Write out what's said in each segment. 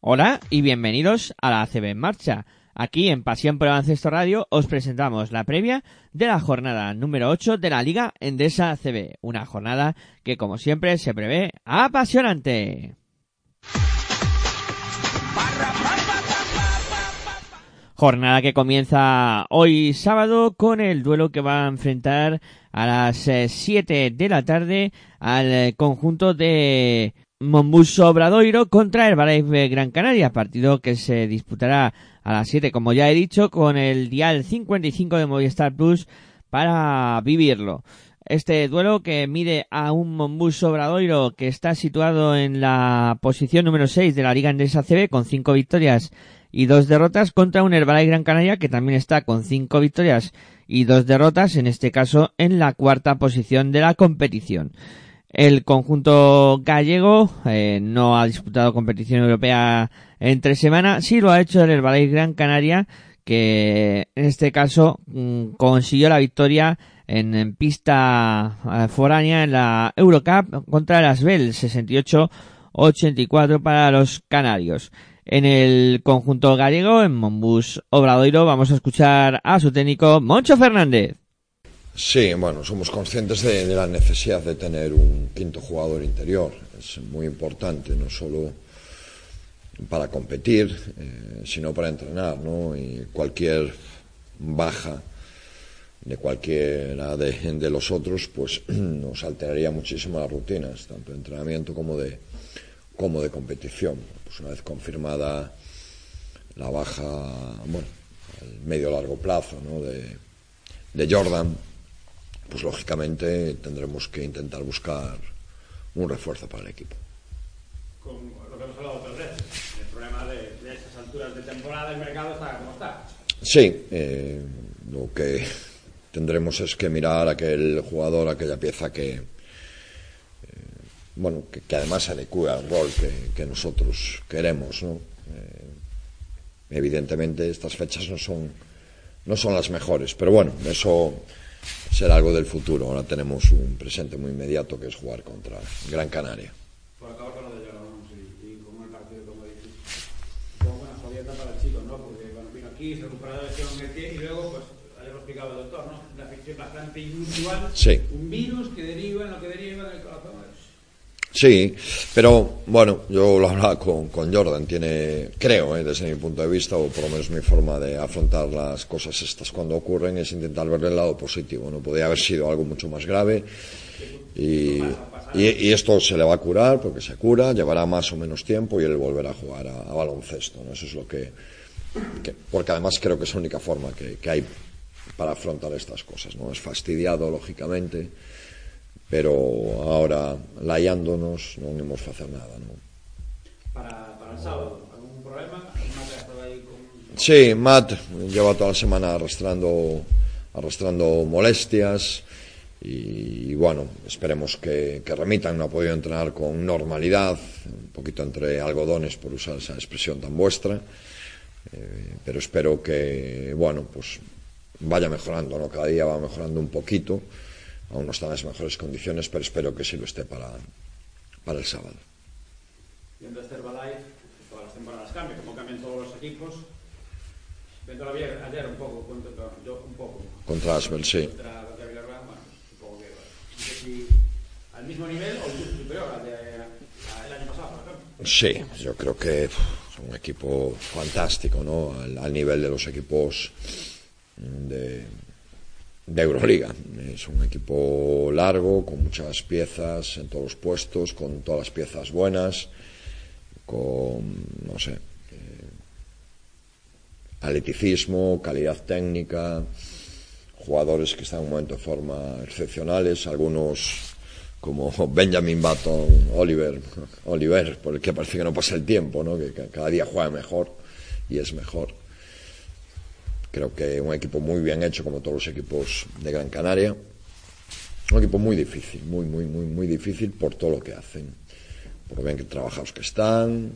Hola y bienvenidos a la ACB en marcha. Aquí en Pasión por el Baloncesto Radio os presentamos la previa de la jornada número 8 de la Liga Endesa ACB. Una jornada que como siempre se prevé apasionante. Jornada que comienza hoy sábado con el duelo que va a enfrentar a las 7 de la tarde al eh, conjunto de Mombuso Obradoiro contra el Herbalife Gran Canaria, partido que se disputará a las 7, como ya he dicho, con el dial 55 de Movistar Plus para vivirlo. Este duelo que mide a un Mombus Obradoiro que está situado en la posición número 6 de la Liga Endesa CB con 5 victorias y 2 derrotas contra un Herbalife Gran Canaria que también está con 5 victorias y 2 derrotas, en este caso en la cuarta posición de la competición. El conjunto gallego eh, no ha disputado competición europea entre semana, sí lo ha hecho el Herbalife Gran Canaria, que en este caso mm, consiguió la victoria en, pista eh, foránea en la Eurocup contra el Asbel 68-84 para los canarios. En el conjunto gallego, en Monbus Obradoiro, vamos a escuchar a su técnico Moncho Fernández. Sí, bueno, somos conscientes de, de, la necesidad de tener un quinto jugador interior. Es muy importante, no solo para competir, eh, sino para entrenar, ¿no? Y cualquier baja de cualquiera de, de, los otros, pues nos alteraría muchísimo las rutinas, tanto de entrenamiento como de, como de competición. Pues una vez confirmada la baja, bueno, el medio largo plazo, ¿no? De, de Jordan, pues lógicamente tendremos que intentar buscar un refuerzo para el equipo. Con lo que hemos hablado otras veces, el problema de, de estas alturas de temporada, el mercado está como está. Sí, eh, lo que tendremos es que mirar aquel jugador, aquella pieza que, bueno, que, que, además se adecue al rol que, que nosotros queremos, ¿no? Eh, evidentemente estas fechas no son, no son las mejores, pero bueno, eso será algo del futuro. Ahora tenemos un presente muy inmediato que es jugar contra Gran Canaria. Por acabar con lo de Llorón y, y como el partido, como dices, poco una jodieta para el chico, ¿no? Porque bueno, vino aquí, se recuperó la lesión en pie y luego, pues, ayer lo explicaba el doctor, ¿no? Una afección bastante inusual. Sí. Un virus que deriva en lo que deriva en el corazón. Sí, pero bueno, yo lo hablaba con, con Jordan, tiene, creo, eh, desde mi punto de vista, o por lo menos mi forma de afrontar las cosas estas cuando ocurren, es intentar ver el lado positivo. No podía haber sido algo mucho más grave y, y, esto se le va a curar porque se cura, llevará más o menos tiempo y él volverá a jugar a, a baloncesto. ¿no? Eso es lo que, que, porque además creo que es la única forma que, que hay para afrontar estas cosas. ¿no? Es fastidiado, lógicamente pero ahora laiándonos non imos facer nada non? Para, para el sábado algún problema? Con... Sí, Matt lleva toda la semana arrastrando arrastrando molestias y, y bueno, esperemos que, que remitan, no ha podido entrenar con normalidad, un poquito entre algodones por usar esa expresión tan vuestra, eh, pero espero que, bueno, pues vaya mejorando, ¿no? Cada día va mejorando un poquito aún no está en las mejores condiciones, pero espero que sí lo esté para, para el sábado. Viendo este Herbalife, todas las temporadas cambian, como cambian todos los equipos. Viendo ayer, ayer un poco, contra, yo un poco. Contra Asbel, sí. Contra, contra Villarreal, bueno, supongo que, si al mismo nivel o incluso superior al de, año pasado, por ejemplo. Sí, yo creo que un equipo fantástico, ¿no? Al, al nivel de los equipos de, de Euroliga. Es un equipo largo, con muchas piezas en todos los puestos, con todas las piezas buenas, con, no sé, eh, atleticismo, calidad técnica, jugadores que están en un momento de forma excepcionales, algunos como Benjamin Button, Oliver, Oliver, por el que parece que no pasa el tiempo, ¿no? que cada día juega mejor y es mejor. Creo que un equipo muy bien hecho, como todos los equipos de Gran Canaria. Un equipo muy difícil, muy, muy, muy, muy difícil por todo lo que hacen. Por lo bien que trabajados que están.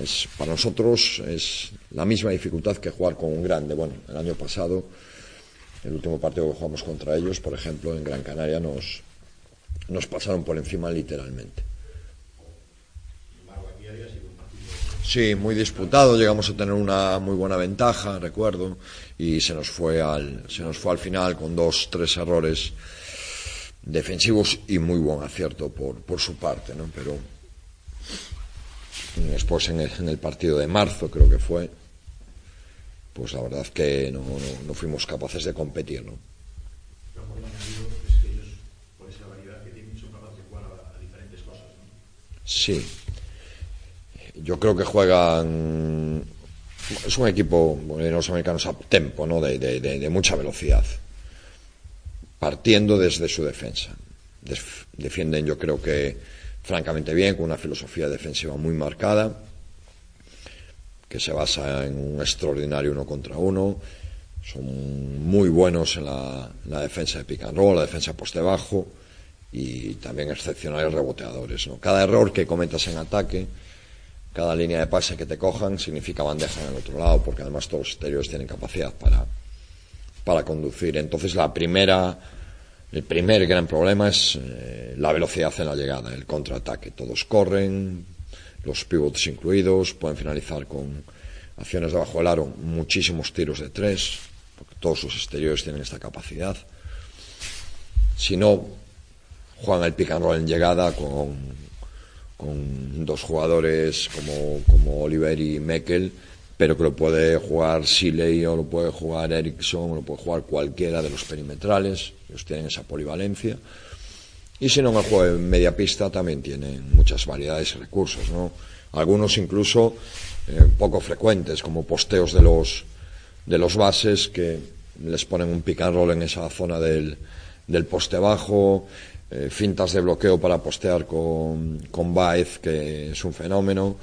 Es, para nosotros es la misma dificultad que jugar con un grande. Bueno, el año pasado, el último partido que jugamos contra ellos, por ejemplo, en Gran Canaria, nos, nos pasaron por encima literalmente. Sí, muy disputado, llegamos a tener una muy buena ventaja, recuerdo, y se nos fue al, se nos fue al final con dos, tres errores defensivos y muy buen acierto por, por su parte, ¿no? Pero después en el, en el, partido de marzo, creo que fue, pues la verdad que no, no, no fuimos capaces de competir, ¿no? Sí, yo creo que juegan. Es un equipo, los americanos, a tempo, ¿no? De, de, de, mucha velocidad. Partiendo desde su defensa. defienden, yo creo que, francamente bien, con una filosofía defensiva muy marcada, que se basa en un extraordinario uno contra uno. Son muy buenos en la, la defensa de pick and roll, la defensa poste bajo y también excepcionales reboteadores. ¿no? Cada error que cometas en ataque cada línea de pase que te cojan significa bandeja en el otro lado, porque además todos los exteriores tienen capacidad para, para conducir. Entonces la primera, el primer gran problema es eh, la velocidad en la llegada, el contraataque. Todos corren, los pivots incluidos, pueden finalizar con acciones debajo del aro, muchísimos tiros de tres, porque todos sus exteriores tienen esta capacidad. Si no, juegan el pick en llegada con con dos jugadores como, como Oliver y Meckel, pero que lo puede jugar Siley o lo puede jugar Ericsson o lo puede jugar cualquiera de los perimetrales, ellos tienen esa polivalencia. Y si no, en el juego de media pista también tienen muchas variedades y recursos, ¿no? Algunos incluso eh, poco frecuentes, como posteos de los, de los bases que les ponen un pick and en esa zona del, del poste bajo, eh, fintas de bloqueo para postear con, con Baez, que es un fenómeno.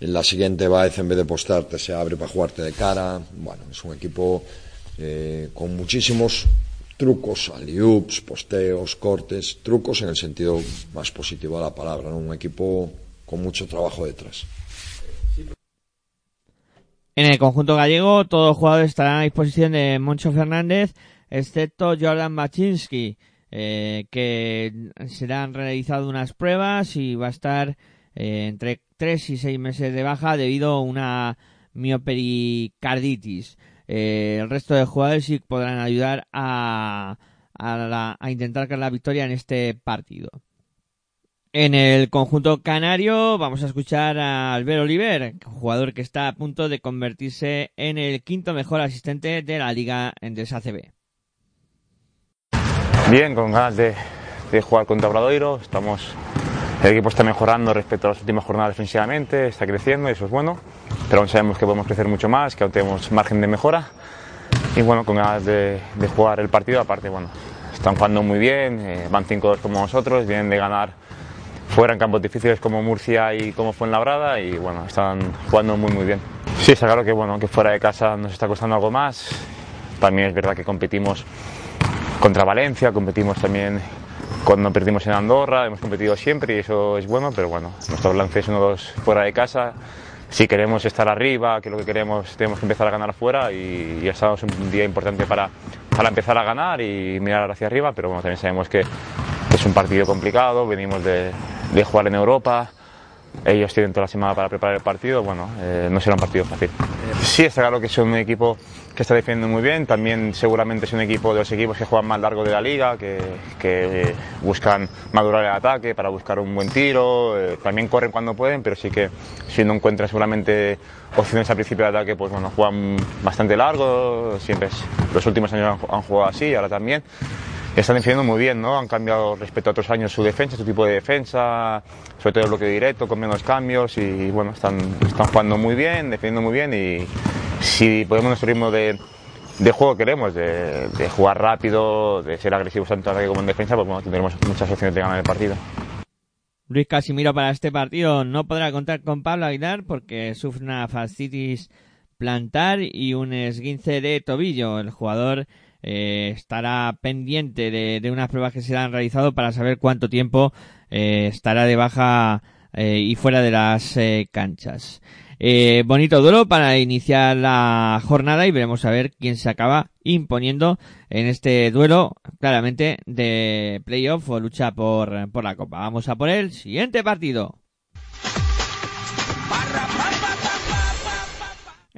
En la siguiente Baez, en vez de postearte, se abre para jugarte de cara. Bueno, es un equipo eh, con muchísimos trucos, aliups, posteos, cortes, trucos en el sentido más positivo de la palabra, un equipo con mucho trabajo detrás. En el conjunto gallego, todos los jugadores estarán a disposición de Moncho Fernández, excepto Jordan Baczynski eh, que serán realizadas unas pruebas y va a estar eh, entre 3 y 6 meses de baja debido a una miopericarditis. Eh, el resto de jugadores sí podrán ayudar a, a, la, a intentar ganar la victoria en este partido. En el conjunto canario vamos a escuchar a Albert Oliver, jugador que está a punto de convertirse en el quinto mejor asistente de la liga en DSACB. Bien, con ganas de, de jugar contra Obradoiro. Estamos, el equipo está mejorando respecto a las últimas jornadas defensivamente, está creciendo y eso es bueno. Pero aún sabemos que podemos crecer mucho más, que aún tenemos margen de mejora. Y bueno, con ganas de, de jugar el partido. Aparte, bueno, están jugando muy bien, eh, van 5-2 como nosotros, vienen de ganar fuera en campos difíciles como Murcia y como Fuenlabrada y bueno, están jugando muy muy bien. Sí, está claro que bueno, que fuera de casa nos está costando algo más. También es verdad que competimos contra Valencia, competimos también cuando perdimos en Andorra, hemos competido siempre y eso es bueno, pero bueno, nuestro balance es uno dos fuera de casa. Si queremos estar arriba, que lo que queremos, tenemos que empezar a ganar fuera y estamos un día importante para, para empezar a ganar y mirar hacia arriba, pero bueno, también sabemos que es un partido complicado, venimos de, de jugar en Europa, ellos tienen toda la semana para preparar el partido, bueno, eh, no será un partido fácil. Sí, está claro que es un equipo que está defendiendo muy bien, también seguramente es un equipo de los equipos que juegan más largo de la liga, que, que buscan madurar el ataque para buscar un buen tiro, eh, también corren cuando pueden, pero sí que si no encuentran seguramente opciones al principio de ataque, pues bueno, juegan bastante largo, siempre es, los últimos años han, han jugado así, ahora también están defendiendo muy bien, ¿no? Han cambiado respecto a otros años su defensa, su tipo de defensa, sobre todo el bloque directo, con menos cambios y bueno, están, están jugando muy bien, defendiendo muy bien y si podemos nuestro ritmo de, juego que queremos, de, de, jugar rápido, de ser agresivos tanto en ataque como en defensa, pues bueno, tendremos muchas opciones de ganar el partido. Luis Casimiro para este partido no podrá contar con Pablo Aguilar porque sufre una fascitis plantar y un esguince de tobillo. El jugador eh, estará pendiente de, de, unas pruebas que se han realizado para saber cuánto tiempo eh, estará de baja eh, y fuera de las eh, canchas. Eh, bonito duelo para iniciar la jornada y veremos a ver quién se acaba imponiendo en este duelo claramente de playoff o lucha por, por la copa. Vamos a por el siguiente partido.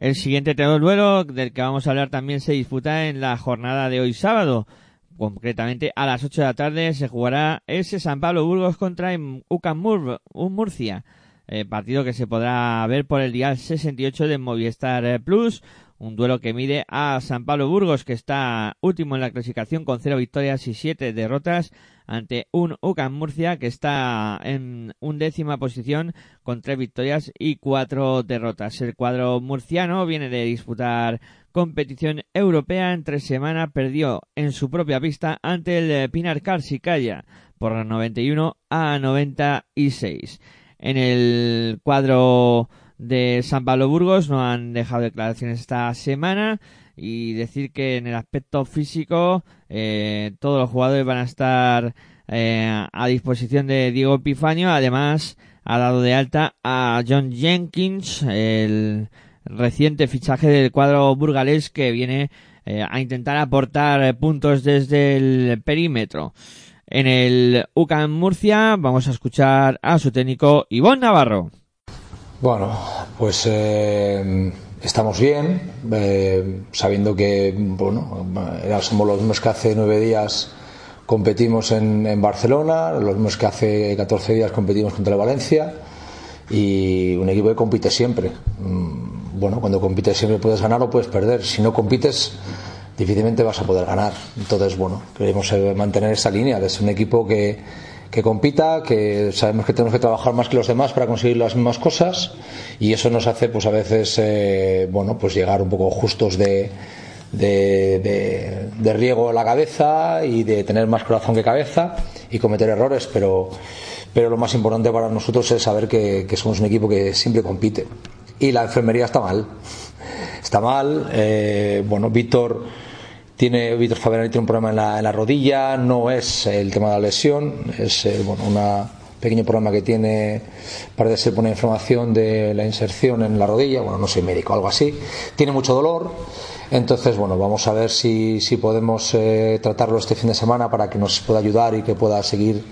El siguiente duelo del que vamos a hablar también se disputa en la jornada de hoy sábado. Concretamente a las 8 de la tarde se jugará ese San Pablo Burgos contra UCAM Mur Murcia. Eh, partido que se podrá ver por el día 68 de Movistar Plus. Un duelo que mide a San Pablo Burgos, que está último en la clasificación con 0 victorias y 7 derrotas, ante un UCAM Murcia que está en undécima posición con 3 victorias y 4 derrotas. El cuadro murciano viene de disputar competición europea. Entre semana perdió en su propia pista ante el Pinar Karsicaya por 91 a 96. En el cuadro de San Pablo Burgos no han dejado declaraciones esta semana y decir que en el aspecto físico eh, todos los jugadores van a estar eh, a disposición de Diego Epifanio. Además, ha dado de alta a John Jenkins, el reciente fichaje del cuadro burgalés que viene eh, a intentar aportar puntos desde el perímetro. En el UCAM Murcia vamos a escuchar a su técnico Ivonne Navarro. Bueno, pues eh, estamos bien, eh, sabiendo que bueno, somos los mismos que hace nueve días competimos en, en, Barcelona, los mismos que hace 14 días competimos contra el Valencia y un equipo que compite siempre. Bueno, cuando compites siempre puedes ganar o puedes perder. Si no compites, difícilmente vas a poder ganar. Entonces, bueno, queremos mantener esa línea de ser un equipo que que compita, que sabemos que tenemos que trabajar más que los demás para conseguir las mismas cosas y eso nos hace pues a veces eh, bueno pues llegar un poco justos de, de, de, de, riego a la cabeza y de tener más corazón que cabeza y cometer errores, pero, pero lo más importante para nosotros es saber que, que somos un equipo que siempre compite. Y la enfermería está mal. Está mal. Eh, bueno, Víctor tiene Víctor Fabiani tiene un problema en la, en la, rodilla, no es el tema de la lesión, es eh, bueno, un pequeño problema que tiene, parece ser por una inflamación de la inserción en la rodilla, bueno, no soy médico, algo así. Tiene mucho dolor, entonces, bueno, vamos a ver si, si podemos eh, tratarlo este fin de semana para que nos pueda ayudar y que pueda seguir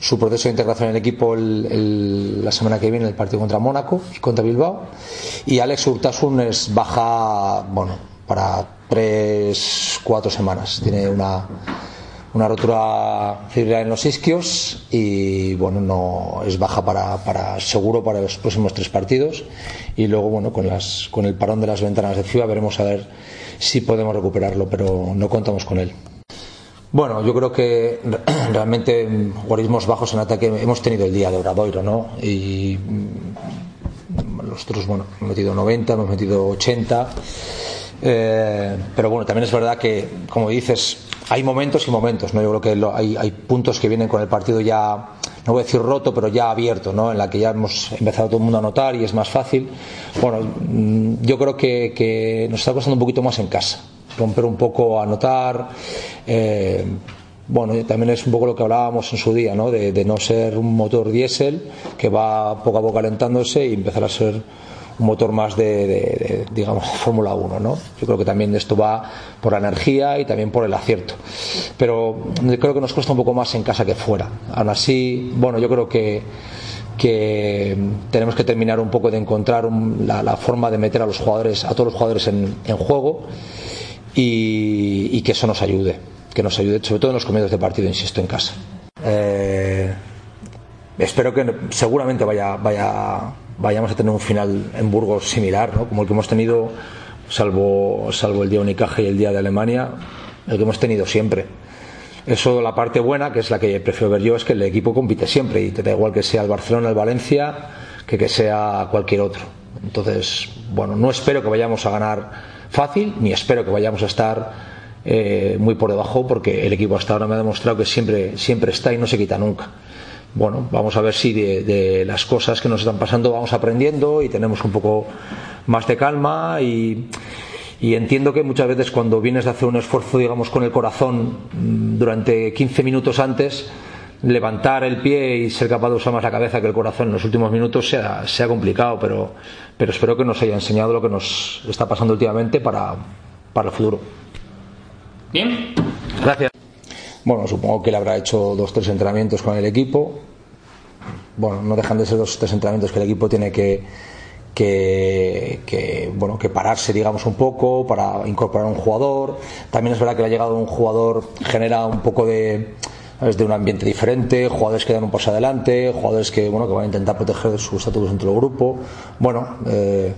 su proceso de integración en el equipo el, la semana que viene, el partido contra Mónaco y contra Bilbao. Y Alex Urtasun es baja, bueno, para tres, cuatro semanas. Tiene una, una rotura fibrilar en los isquios y bueno, no es baja para, para seguro para los próximos tres partidos. Y luego, bueno, con, las, con el parón de las ventanas de FIBA veremos a ver si podemos recuperarlo, pero no contamos con él. Bueno, yo creo que realmente guarismos bajos en ataque hemos tenido el día de Obradoiro, ¿no? Y nosotros, bueno, hemos metido 90, hemos metido 80 eh, pero bueno, también es verdad que, como dices, hay momentos y momentos, ¿no? Yo creo que hay, hay, puntos que vienen con el partido ya, no voy a decir roto, pero ya abierto, ¿no? En la que ya hemos empezado todo el mundo a notar y es más fácil. Bueno, mm, yo creo que, que nos está costando un poquito más en casa, romper un poco a notar. Eh, bueno, también es un poco lo que hablábamos en su día, ¿no? De, de no ser un motor diésel que va poco a poco calentándose y empezar a ser un motor más de, digamos, Fórmula 1, ¿no? Yo creo que también esto va por la energía y también por el acierto. Pero creo que nos cuesta un poco más en casa que fuera. Aún así, bueno, yo creo que que tenemos que terminar un poco de encontrar la, forma de meter a los jugadores, a todos los jugadores en, juego y, que eso nos ayude, que nos ayude, sobre todo en los comienzos de partido, insisto, en casa. Eh, espero que seguramente vaya, vaya, vayamos a tener un final en Burgos similar, ¿no? como el que hemos tenido, salvo, salvo el día Unicaje y el día de Alemania, el que hemos tenido siempre eso, la parte buena, que es la que prefiero ver yo, es que el equipo compite siempre y te da igual que sea el Barcelona, el Valencia, que que sea cualquier otro. Entonces, bueno, no espero que vayamos a ganar fácil, ni espero que vayamos a estar eh, muy por debajo, porque el equipo hasta ahora me ha demostrado que siempre, siempre está y no se quita nunca. Bueno, vamos a ver si de las cosas que nos están pasando vamos aprendiendo y tenemos un poco más de calma y y entiendo que muchas veces cuando vienes de hacer un esfuerzo, digamos, con el corazón mm, durante 15 minutos antes, levantar el pie y ser capaz de usar más la cabeza que el corazón en los últimos minutos sea, sea complicado, pero, pero espero que nos haya enseñado lo que nos está pasando últimamente para, para el futuro. Bien. Gracias. Bueno, supongo que le habrá hecho dos tres entrenamientos con el equipo. Bueno, no dejan de ser dos tres entrenamientos que el equipo tiene que, que, bueno, que pararse, digamos, un poco para incorporar un jugador. También es verdad que la llegada de un jugador genera un poco de, un ambiente diferente, jugadores que dan un paso adelante, jugadores que, bueno, que van a intentar proteger su estatus dentro del grupo. Bueno, eh,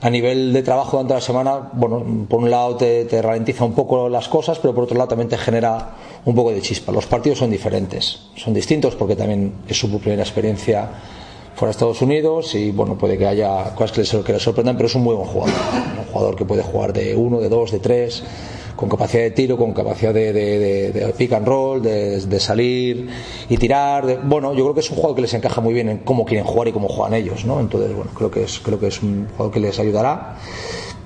a nivel de trabajo durante la semana, bueno, por un lado te, ralentiza un poco las cosas, pero por otro lado también te genera un poco de chispa. Los partidos son diferentes, son distintos porque también es su primera experiencia fuera de Estados Unidos y bueno, puede que haya cosas que le, sorprendan, pero es un muy buen jugador. Un jugador que puede jugar de uno, de dos, de tres, con capacidad de tiro, con capacidad de, de, pick and roll, de, salir y tirar. bueno, yo creo que es un jugador que les encaja muy bien en cómo quieren jugar y cómo juegan ellos, ¿no? Entonces, bueno, creo que es, creo que es un jugador que les ayudará.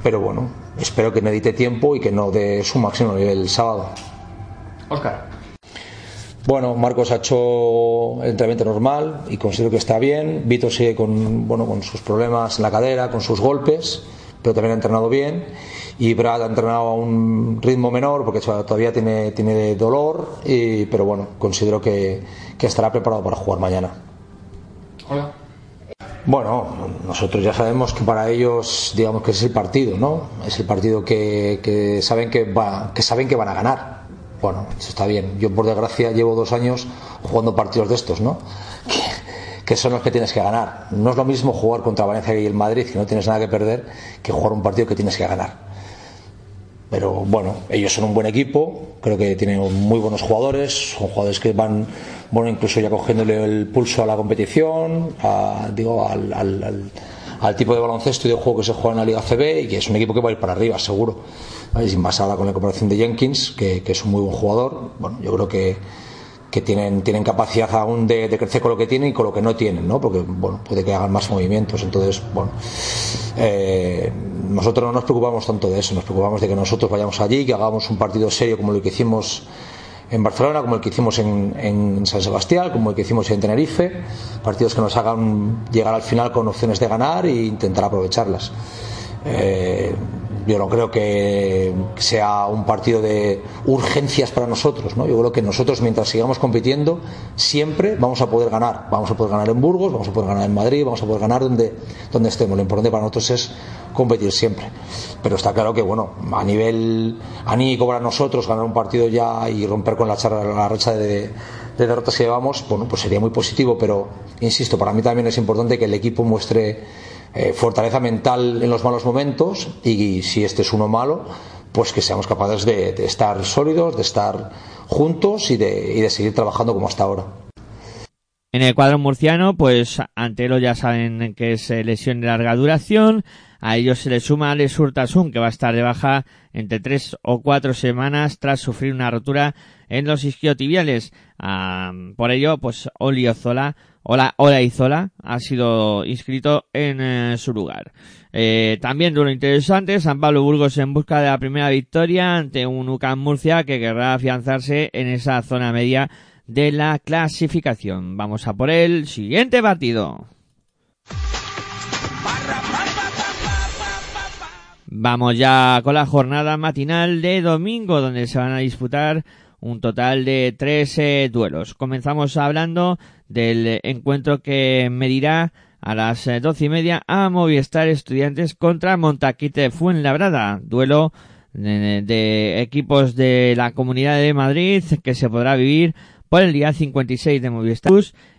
Pero bueno, espero que necesite tiempo y que no dé su máximo nivel el sábado. Oscar. Bueno, Marcos ha hecho el entrenamiento normal y considero que está bien. Vito sigue con, bueno, con sus problemas en la cadera, con sus golpes, pero también ha entrenado bien. Y Brad ha entrenado a un ritmo menor porque todavía tiene, tiene dolor, y, pero bueno, considero que, que estará preparado para jugar mañana. Hola. Bueno, nosotros ya sabemos que para ellos, digamos que es el partido, ¿no? Es el partido que, que saben que, va, que saben que van a ganar bueno, eso está bien. Yo, por desgracia, llevo dos años jugando partidos de estos, ¿no? Que, son los que tienes que ganar. No es lo mismo jugar contra Valencia y el Madrid, que no tienes nada que perder, que jugar un partido que tienes que ganar. Pero bueno, ellos son un buen equipo, creo que tienen muy buenos jugadores, son jugadores que van, bueno, incluso ya cogiéndole el pulso a la competición, digo, al, al tipo de baloncesto y de juego que se juega en la Liga CB y que es un equipo que va a ir para arriba, seguro sin más ahora con la comparación de Jenkins, que, es un muy buen jugador. Bueno, yo creo que, que tienen, tienen capacidad aún de, crecer con lo que tienen y con lo que no tienen, ¿no? Porque, bueno, puede que hagan más movimientos. Entonces, bueno, eh, nosotros no nos preocupamos tanto de eso, nos preocupamos de que nosotros vayamos allí, que hagamos un partido serio como el que hicimos en Barcelona, como el que hicimos en, en, San Sebastián, como el que hicimos en Tenerife, partidos que nos hagan llegar al final con opciones de ganar e intentar aprovecharlas. Eh, yo no creo que sea un partido de urgencias para nosotros. ¿no? Yo creo que nosotros, mientras sigamos compitiendo, siempre vamos a poder ganar. Vamos a poder ganar en Burgos, vamos a poder ganar en Madrid, vamos a poder ganar donde, donde estemos. Lo importante para nosotros es competir siempre. Pero está claro que, bueno, a nivel anímico para nosotros, ganar un partido ya y romper con la, charla, la racha de, de derrotas que llevamos, bueno, pues sería muy positivo. Pero, insisto, para mí también es importante que el equipo muestre eh, fortaleza mental en los malos momentos y, si este es uno malo, pues que seamos capaces de, estar sólidos, de estar juntos y de, seguir trabajando como hasta ahora. En el cuadro murciano, pues Antelo ya saben que es eh, lesión de larga duración. A ellos se le suma Alex Urtasun, que va a estar de baja entre tres o cuatro semanas tras sufrir una rotura en los isquiotibiales. Ah, por ello, pues Oli Ozola Hola, Hola Izola ha sido inscrito en eh, su lugar. Eh, también de lo interesante, San Pablo Burgos en busca de la primera victoria ante un UCAM Murcia que querrá afianzarse en esa zona media de la clasificación. Vamos a por el siguiente partido. Vamos ya con la jornada matinal de domingo donde se van a disputar un total de tres duelos. Comenzamos hablando del encuentro que medirá a las eh, doce y media a Movistar Estudiantes contra Montaquite Fuenlabrada, duelo de, equipos de la Comunidad de Madrid que se podrá vivir por el día 56 de Movistar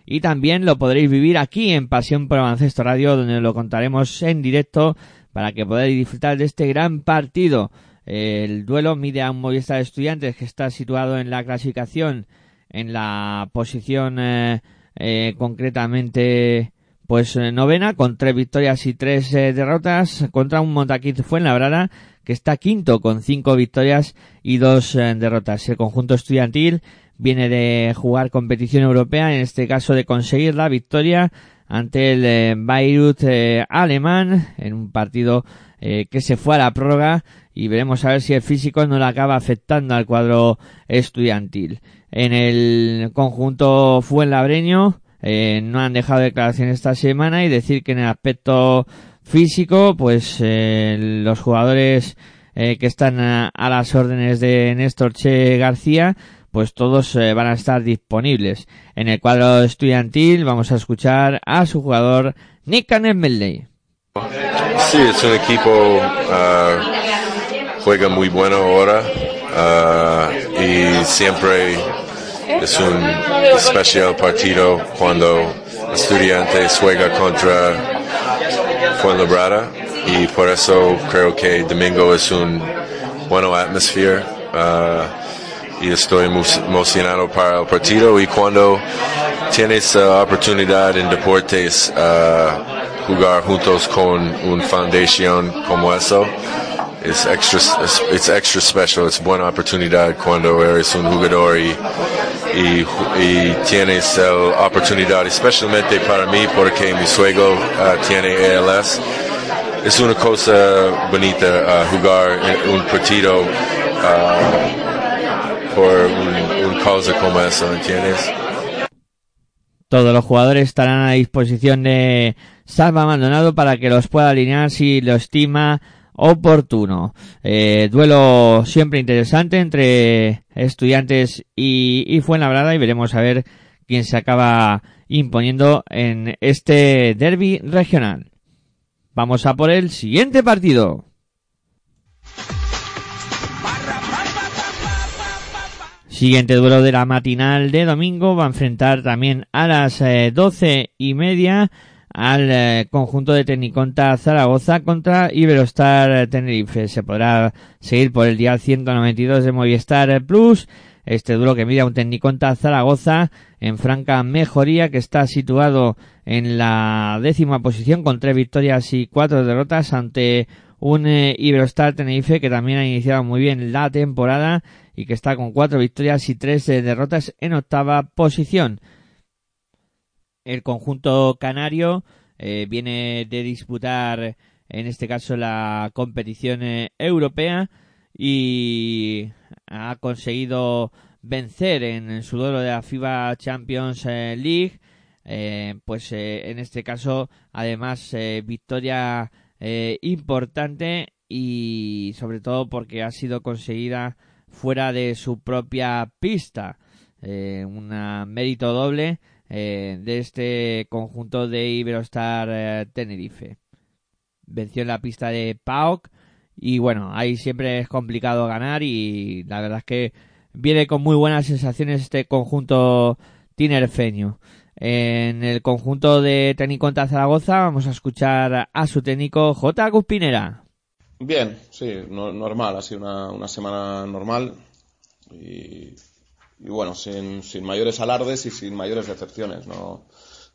y también lo podréis vivir aquí en Pasión por Baloncesto Radio donde lo contaremos en directo para que podáis disfrutar de este gran partido. El duelo mide a un Movistar Estudiantes que está situado en la clasificación en la posición eh, eh, concretamente pues eh, novena con tres victorias y tres eh, derrotas contra un Montaquit Fuenlabrada que está quinto con cinco victorias y dos eh, derrotas. El conjunto estudiantil viene de jugar competición europea, en este caso de conseguir la victoria ante el eh, alemán en un partido que se fue a la prórroga y veremos a ver si el físico no le acaba afectando al cuadro estudiantil. En el conjunto fuenlabreño eh, no han dejado declaraciones esta semana y decir que en el aspecto físico pues eh, los jugadores eh, que están a, las órdenes de Néstor Che García pues todos eh, van a estar disponibles. En el cuadro estudiantil vamos a escuchar a su jugador Nick Medley. Sí, es un equipo uh, juega muy bueno ahora uh, y siempre es un especial partido cuando estudiantes juega contra Fuenlabrada y por eso creo que domingo es un bueno atmósfera uh, y estoy emocionado para el partido y cuando tienes uh, oportunidad en deportes uh, jugar juntos con una fundación como eso es extra it's extra special es buena oportunidad cuando eres un jugador y, y, y tienes la oportunidad especialmente para mí porque mi suegro uh, tiene ALS es una cosa bonita uh, jugar un partido uh, por un, un causa como eso ¿entiendes? todos los jugadores estarán a disposición de Salva Maldonado para que los pueda alinear si lo estima oportuno. Eh, duelo siempre interesante entre estudiantes y, y Fuenlabrada y veremos a ver quién se acaba imponiendo en este derby regional. Vamos a por el siguiente partido. Siguiente duelo de la matinal de domingo va a enfrentar también a las eh, doce y media al eh, conjunto de Tecniconta Zaragoza contra Iberostar Tenerife. Se podrá seguir por el día 192 de Movistar Plus. Este duelo que mide a un Tecniconta Zaragoza en franca mejoría que está situado en la décima posición con tres victorias y cuatro derrotas ante un eh, Iberostar Tenerife que también ha iniciado muy bien la temporada y que está con cuatro victorias y tres eh, derrotas en octava posición. El conjunto canario eh, viene de disputar en este caso la competición eh, europea y ha conseguido vencer en su duelo de la FIBA Champions eh, League pues en este caso además victoria importante y sobre todo porque ha sido conseguida fuera de su propia pista. Un mérito doble eh, de este conjunto de Iberostar eh, Tenerife. Venció en la pista de PAOK y bueno, ahí siempre es complicado ganar y la verdad es que viene con muy buenas sensaciones este conjunto tinerfeño. En el conjunto de técnico Zaragoza vamos a escuchar a su técnico J. Cuspinera. Bien, sí, no, normal, ha sido una, una semana normal y y bueno, sin, sin mayores alardes y sin mayores decepciones. No,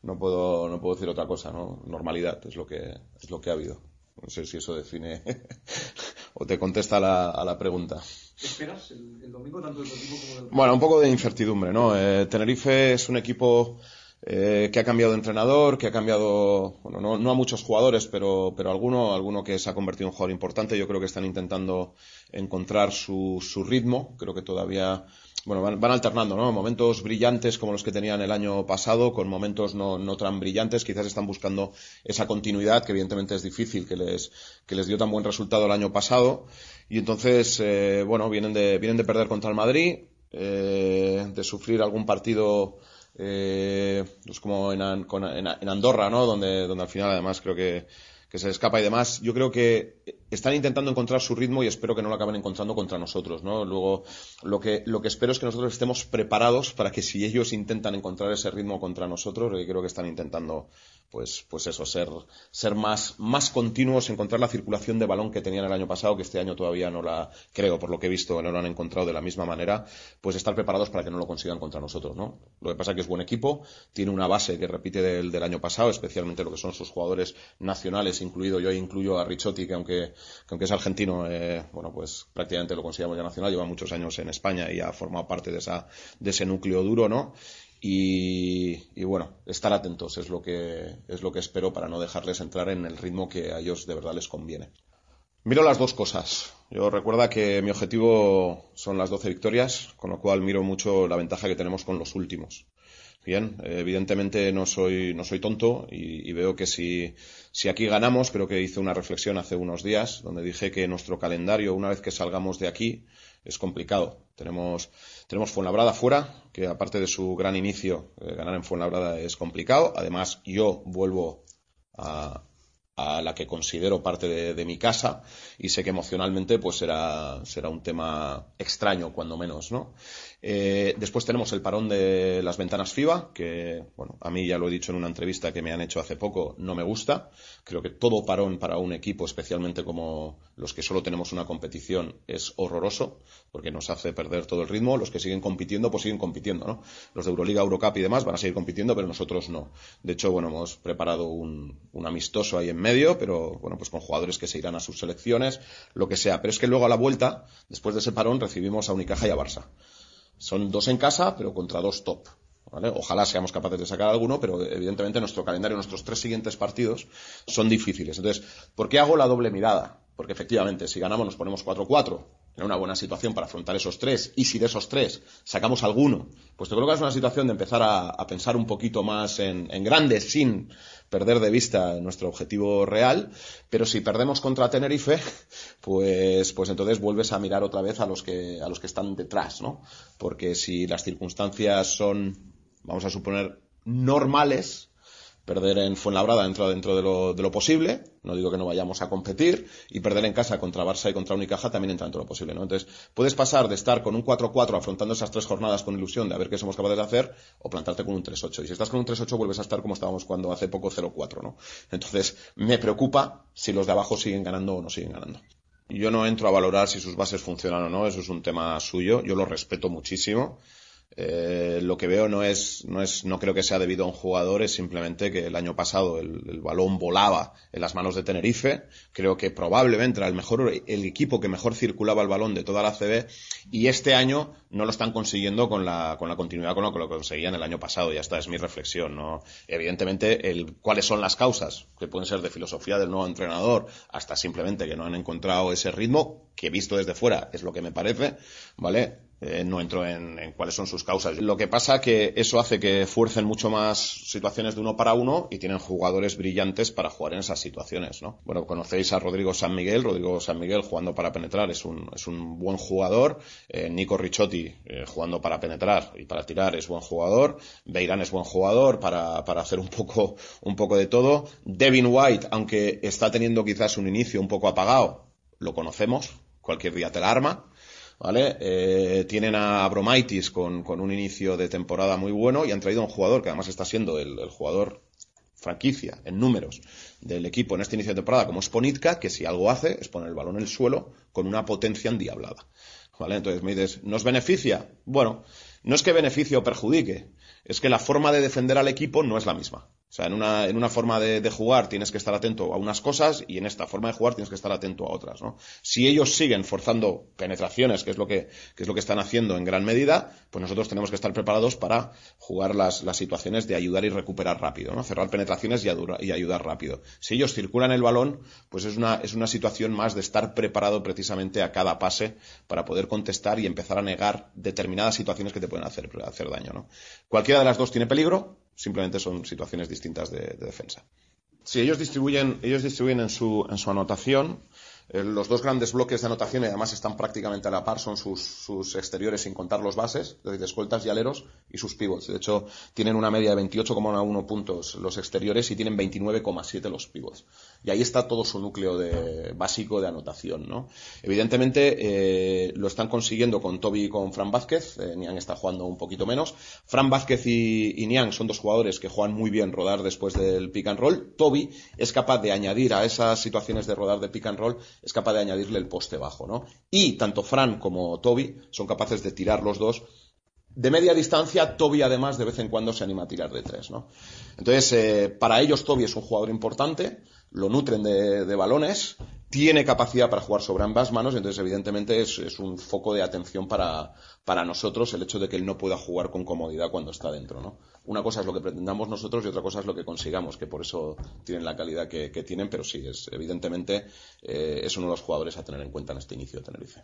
no, puedo, no puedo decir otra cosa, ¿no? Normalidad es lo que, es lo que ha habido. No sé si eso define o te contesta a la, a la pregunta. ¿Esperas el, el, domingo tanto del equipo como del... Bueno, un poco de incertidumbre, ¿no? Eh, Tenerife es un equipo eh, que ha cambiado de entrenador, que ha cambiado, bueno, no, no a muchos jugadores, pero, pero alguno, alguno que se ha convertido en un jugador importante. Yo creo que están intentando encontrar su, su ritmo. Creo que todavía bueno, van, van, alternando, ¿no? Momentos brillantes como los que tenían el año pasado, con momentos no, no, tan brillantes. Quizás están buscando esa continuidad, que evidentemente es difícil, que les, que les dio tan buen resultado el año pasado. Y entonces, eh, bueno, vienen de, vienen de perder contra el Madrid. eh, de sufrir algún partido eh, pues como en, en- en Andorra, ¿no? Donde, donde al final además creo que, que se escapa y demás. Yo creo que están intentando encontrar su ritmo y espero que no lo acaben encontrando contra nosotros, ¿no? Luego, lo que, lo que espero es que nosotros estemos preparados para que si ellos intentan encontrar ese ritmo contra nosotros, creo que están intentando, pues, pues eso, ser, ser más, más continuos, encontrar la circulación de balón que tenían el año pasado, que este año todavía no la, creo, por lo que he visto, no lo han encontrado de la misma manera, pues estar preparados para que no lo consigan contra nosotros, ¿no? Lo que pasa es que es buen equipo, tiene una base que repite del, del año pasado, especialmente lo que son sus jugadores nacionales, incluido yo incluyo a Richotti, que aunque, que aunque es argentino, eh, bueno, pues prácticamente lo consideramos ya nacional, lleva muchos años en España y ha formado parte de, esa, de ese núcleo duro, ¿no? Y, bueno, estar atentos es lo, que, es lo que espero para no dejarles entrar en el ritmo que a ellos de verdad les conviene. Miro las dos cosas. Yo recuerda que mi objetivo son las 12 victorias, con lo cual miro mucho la ventaja que tenemos con los últimos. Bien, evidentemente no soy, no soy tonto y, y veo que si, si aquí ganamos, creo que hice una reflexión hace unos días donde dije que nuestro calendario, una vez que salgamos de aquí, es complicado. Tenemos, tenemos Fuenlabrada fuera, que aparte de su gran inicio, eh, ganar en Fuenlabrada es complicado. Además, yo vuelvo a, la que considero parte de, de mi casa y sé que emocionalmente pues será, será un tema extraño cuando menos, ¿no? Eh, después tenemos el parón de las ventanas FIBA, que, bueno, a mí ya lo he dicho en una entrevista que me han hecho hace poco, no me gusta. Creo que todo parón para un equipo, especialmente como los que solo tenemos una competición, es horroroso, porque nos hace perder todo el ritmo. Los que siguen compitiendo, pues siguen compitiendo, ¿no? Los de Euroliga, Eurocup y demás van a seguir compitiendo, pero nosotros no. De hecho, bueno, hemos preparado un, un amistoso ahí en medio, pero, bueno, pues con jugadores que se irán a sus selecciones, lo que sea. Pero es que luego a la vuelta, después de ese parón, recibimos a Unicaja y a Barça. Son dos en casa, pero contra dos top. ¿vale? Ojalá seamos capaces de sacar alguno, pero evidentemente nuestro calendario, nuestros tres siguientes partidos son difíciles. Entonces, ¿por qué hago la doble mirada? Porque efectivamente, si ganamos nos ponemos 4-4 en una buena situación para afrontar esos tres, y si de esos tres sacamos alguno, pues te que es una situación de empezar a, pensar un poquito más en, en sin perder de vista nuestro objetivo real, pero si perdemos contra Tenerife, pues, pues entonces vuelves a mirar otra vez a los que, a los que están detrás, ¿no? Porque si las circunstancias son, vamos a suponer, normales, perder en Fuenlabrada entra dentro de lo, de lo posible, no digo que no vayamos a competir, y perder en casa contra Barça y contra Unicaja también entra dentro de lo posible, ¿no? Entonces, puedes pasar de estar con un 4-4 afrontando esas tres jornadas con ilusión de a ver qué somos capaces de hacer, o plantarte con un 3-8. Y si estás con un 3-8 vuelves a estar como estábamos cuando hace poco 0-4, ¿no? Entonces, me preocupa si los de abajo siguen ganando o no siguen ganando. Yo no entro a valorar si sus bases funcionan o no, eso es un tema suyo, yo lo respeto muchísimo. Eh, lo que veo no es, no es, no creo que sea debido a un jugador, es simplemente que el año pasado el, balón volaba en las manos de Tenerife. Creo que probablemente era el mejor, el equipo que mejor circulaba el balón de toda la CB y este año no lo están consiguiendo con la, con la continuidad con lo que lo conseguían el año pasado. Ya está, es mi reflexión, ¿no? Evidentemente, el, cuáles son las causas, que pueden ser de filosofía del nuevo entrenador, hasta simplemente que no han encontrado ese ritmo, que visto desde fuera es lo que me parece, ¿vale? Eh, no entro en, cuáles son sus causas. Lo que pasa que eso hace que fuercen mucho más situaciones de uno para uno y tienen jugadores brillantes para jugar en esas situaciones, ¿no? Bueno, conocéis a Rodrigo San Miguel. Rodrigo San Miguel jugando para penetrar es un, es un buen jugador. Eh, Nico Ricciotti eh, jugando para penetrar y para tirar es buen jugador. Beirán es buen jugador para, para hacer un poco, un poco de todo. Devin White, aunque está teniendo quizás un inicio un poco apagado, lo conocemos. Cualquier día te la arma. ¿Vale? Eh, tienen a Bromaitis con, con, un inicio de temporada muy bueno y han traído a un jugador que además está siendo el, el, jugador franquicia en números del equipo en este inicio de temporada, como es que si algo hace es poner el balón en el suelo con una potencia endiablada. ¿Vale? Entonces me dices, ¿nos beneficia? Bueno, no es que beneficie o perjudique, es que la forma de defender al equipo no es la misma. O sea, en una, en una forma de, jugar tienes que estar atento a unas cosas y en esta forma de jugar tienes que estar atento a otras, ¿no? Si ellos siguen forzando penetraciones, que es lo que, que es lo que están haciendo en gran medida, pues nosotros tenemos que estar preparados para jugar las, las situaciones de ayudar y recuperar rápido, ¿no? Cerrar penetraciones y, y ayudar rápido. Si ellos circulan el balón, pues es una, es una situación más de estar preparado precisamente a cada pase para poder contestar y empezar a negar determinadas situaciones que te pueden hacer, hacer daño, ¿no? Cualquiera de las dos tiene peligro, simplemente son situaciones distintas de, de defensa. Si ellos distribuyen, ellos distribuyen en su, en su anotación Eh, los dos grandes bloques de anotación, y además están prácticamente a la par, son sus, sus exteriores sin contar los bases, es decir, escoltas y aleros, y sus pivots. De hecho, tienen una media de 28,1 puntos los exteriores y tienen 29,7 los pivots. Y ahí está todo su núcleo de, básico de anotación. ¿no? Evidentemente, eh, lo están consiguiendo con Toby y con Fran Vázquez. Eh, Niang está jugando un poquito menos. Fran Vázquez y, y Niang son dos jugadores que juegan muy bien rodar después del pick and roll. Toby es capaz de añadir a esas situaciones de rodar de pick and roll es capaz de añadirle el poste bajo, ¿no? Y tanto Fran como Toby son capaces de tirar los dos de media distancia, Toby además de vez en cuando se anima a tirar de tres, ¿no? Entonces, eh, para ellos Toby es un jugador importante, lo nutren de, balones, tiene capacidad para jugar sobre ambas manos, entonces evidentemente es, un foco de atención para, nosotros el hecho de que él no pueda jugar con comodidad cuando está dentro, ¿no? Una cosa es lo que pretendamos nosotros y otra cosa es lo que consigamos, que por eso tienen la calidad que, que tienen, pero sí, es, evidentemente eh, es uno de los jugadores a tener en cuenta en este inicio de Tenerife.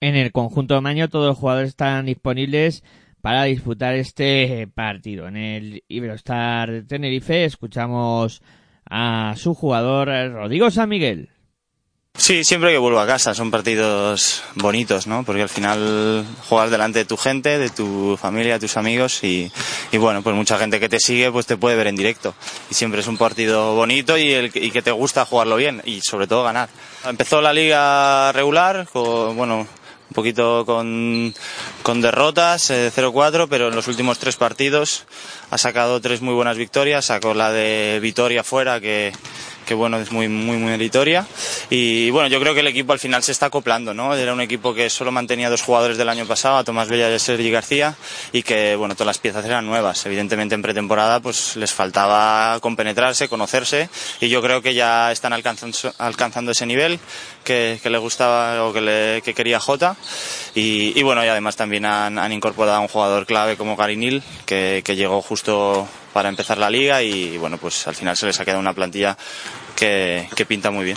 En el conjunto de Maño todos los jugadores están disponibles para disputar este partido. En el Iberostar de Tenerife escuchamos a su jugador Rodrigo San Miguel. Sí, siempre que vuelvo a casa son partidos bonitos, ¿no? Porque al final juegas delante de tu gente, de tu familia, tus amigos y, y, bueno, pues mucha gente que te sigue pues te puede ver en directo. Y siempre es un partido bonito y, que te gusta jugarlo bien y sobre todo ganar. Empezó la liga regular, bueno, un poquito con, con derrotas, eh, 0-4, pero en los últimos tres partidos ha sacado tres muy buenas victorias, sacó la de Vitoria fuera que que bueno, es muy, muy, muy meritoria. Y bueno, yo creo que el equipo al final se está acoplando, ¿no? Era un equipo que solo mantenía dos jugadores del año pasado, a Tomás Bella y a Sergi García, y que bueno, todas las piezas eran nuevas. Evidentemente en pretemporada pues les faltaba compenetrarse, conocerse, y yo creo que ya están alcanzando, alcanzando ese nivel que, que le gustaba o que, le, que quería Jota. Y, y, bueno, y además también han, han, incorporado a un jugador clave como Garinil, que, que llegó justo para empezar la liga y bueno, pues al final se les ha quedado una plantilla que, pinta muy bien.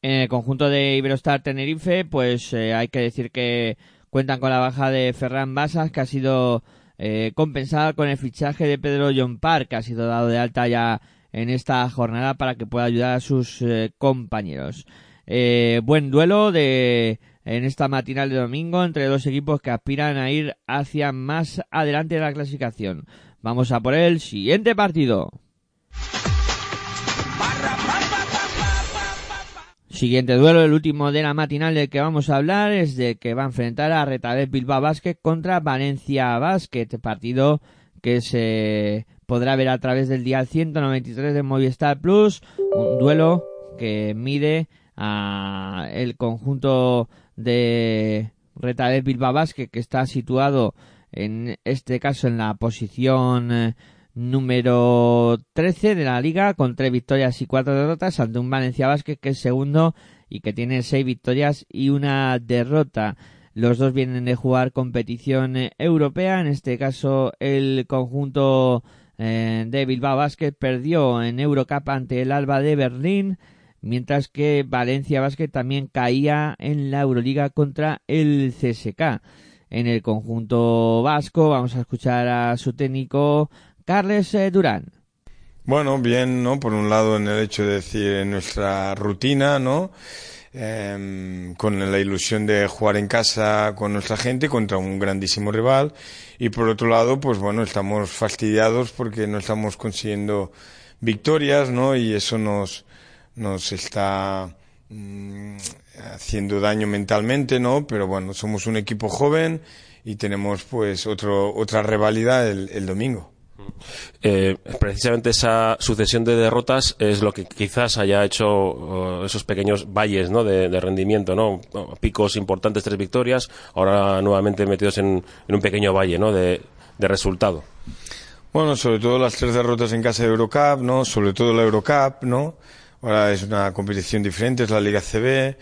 En el conjunto de Iberostar Tenerife, pues eh, hay que decir que cuentan con la baja de Ferran Basas, que ha sido eh, compensada con el fichaje de Pedro John Park, que ha sido dado de alta ya en esta jornada para que pueda ayudar a sus eh, compañeros. buen duelo de en esta matinal de domingo entre dos equipos que aspiran a ir hacia más adelante de la clasificación. Vamos a por el siguiente partido. Siguiente duelo, el último de la matinal del que vamos a hablar es de que va a enfrentar a Retabet Bilbao Basket contra Valencia Basket, partido que se podrá ver a través del día 193 de Movistar Plus, un duelo que mide a el conjunto de Retabet Bilbao Basket que está situado en este caso en la posición eh, número 13 de la liga con tres victorias y cuatro derrotas ante un Valencia Vázquez que es segundo y que tiene seis victorias y una derrota. Los dos vienen de jugar competición eh, europea, en este caso el conjunto eh, de Bilbao Basket perdió en Eurocup ante el Alba de Berlín, mientras que Valencia Basket también caía en la Euroliga contra el CSK en el conjunto vasco. Vamos a escuchar a su técnico Carles eh, Durán. Bueno, bien, ¿no? Por un lado en el hecho de decir en nuestra rutina, ¿no? Eh, con la ilusión de jugar en casa con nuestra gente contra un grandísimo rival y por otro lado, pues bueno, estamos fastidiados porque no estamos consiguiendo victorias, ¿no? Y eso nos nos está mmm, haciendo daño mentalmente, ¿no? Pero bueno, somos un equipo joven y tenemos pues otro, otra rivalidad el, el domingo. Eh, precisamente esa sucesión de derrotas es lo que quizás haya hecho uh, esos pequeños valles ¿no? de, de, rendimiento, ¿no? picos importantes, tres victorias, ahora nuevamente metidos en, en un pequeño valle ¿no? de, de, resultado. Bueno, sobre todo las tres derrotas en casa de Eurocup, ¿no? sobre todo la Eurocup, ¿no? Ahora es una competición diferente, es la Liga CB.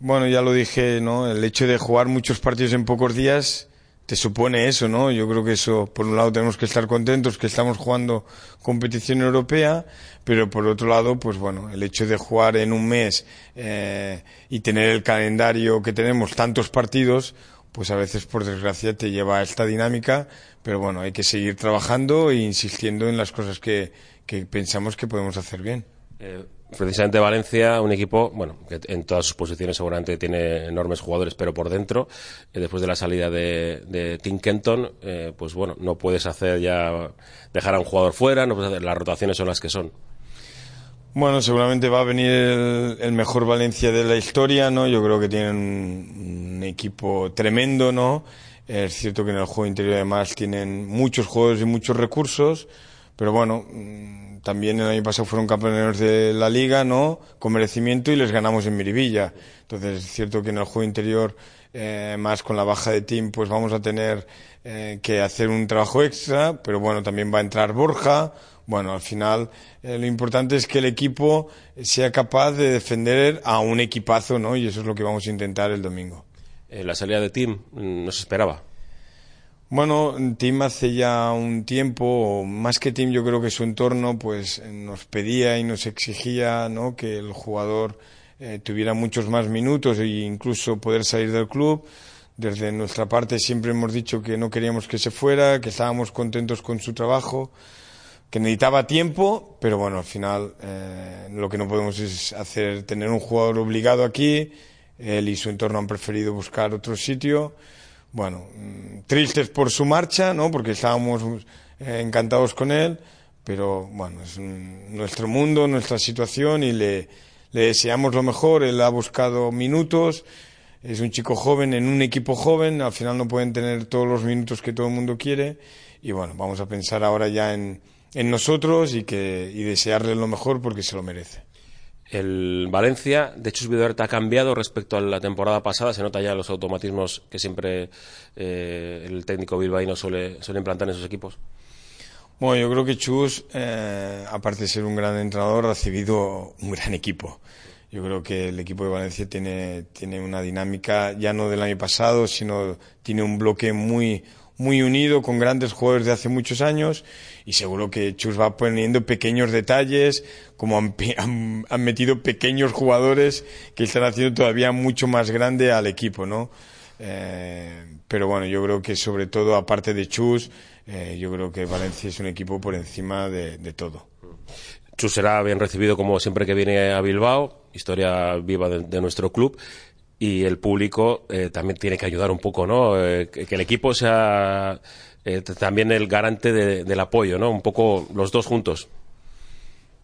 Bueno, ya lo dije, ¿no? El hecho de jugar muchos partidos en pocos días te supone eso, ¿no? Yo creo que eso, por un lado, tenemos que estar contentos que estamos jugando competición europea, pero por otro lado, pues bueno, el hecho de jugar en un mes eh, y tener el calendario que tenemos, tantos partidos, pues a veces, por desgracia, te lleva a esta dinámica, pero bueno, hay que seguir trabajando e insistiendo en las cosas que, que pensamos que podemos hacer bien. Eh precisamente Valencia, un equipo, bueno, que en todas sus posiciones seguramente tiene enormes jugadores, pero por dentro, eh, después de la salida de, Tim Kenton, eh, pues bueno, no puedes hacer ya, dejar a un jugador fuera, no puedes hacer, las rotaciones son las que son. Bueno, seguramente va a venir el, mejor Valencia de la historia, ¿no? Yo creo que tienen un, un equipo tremendo, ¿no? Es cierto que en el juego interior además tienen muchos juegos y muchos recursos, pero bueno, mm, también el año pasado fueron campeones de la liga, ¿no? Con merecimiento y les ganamos en Miribilla. Entonces es cierto que en el juego interior, eh, más con la baja de team, pues vamos a tener eh, que hacer un trabajo extra, pero bueno, también va a entrar Borja. Bueno, al final eh, lo importante es que el equipo sea capaz de defender a un equipazo, ¿no? Y eso es lo que vamos a intentar el domingo. Eh, la salida de Tim mm, no se esperaba. Bueno, Tim hace ya un tiempo, más que Tim, yo creo que su entorno pues nos pedía y nos exigía ¿no? que el jugador eh, tuviera muchos más minutos e incluso poder salir del club. Desde nuestra parte siempre hemos dicho que no queríamos que se fuera, que estábamos contentos con su trabajo, que necesitaba tiempo, pero bueno, al final eh, lo que no podemos es hacer tener un jugador obligado aquí. Él y su entorno han preferido buscar otro sitio bueno, mm, tristes por su marcha, ¿no? Porque estábamos eh, encantados con él, pero bueno, es nuestro mundo, nuestra situación y le, le deseamos lo mejor. Él ha buscado minutos, es un chico joven en un equipo joven, al final no pueden tener todos los minutos que todo el mundo quiere y bueno, vamos a pensar ahora ya en, en nosotros y, que, y desearle lo mejor porque se lo merece. El Valencia, de hecho, Vidorta ha cambiado respecto a la temporada pasada. Se nota ya los automatismos que siempre eh, el técnico bilbaíno suele, implantar en sus equipos. Bueno, yo creo que Chus, eh, aparte de ser un gran entrenador, ha recibido un gran equipo. Yo creo que el equipo de Valencia tiene una dinámica ya no del año pasado, sino tiene un bloque muy, muy unido con grandes jugadores de hace muchos años y seguro que Chus va poniendo pequeños detalles, como han, han, han, metido pequeños jugadores que están haciendo todavía mucho más grande al equipo, ¿no? Eh, pero bueno, yo creo que sobre todo, aparte de Chus, eh, yo creo que Valencia es un equipo por encima de, de todo. Chus será bien recibido como siempre que viene a Bilbao, historia viva de, de nuestro club y el público eh, también tiene que ayudar un poco, ¿no? Eh, que, que, el equipo sea eh, también el garante de, del apoyo, ¿no? Un poco los dos juntos.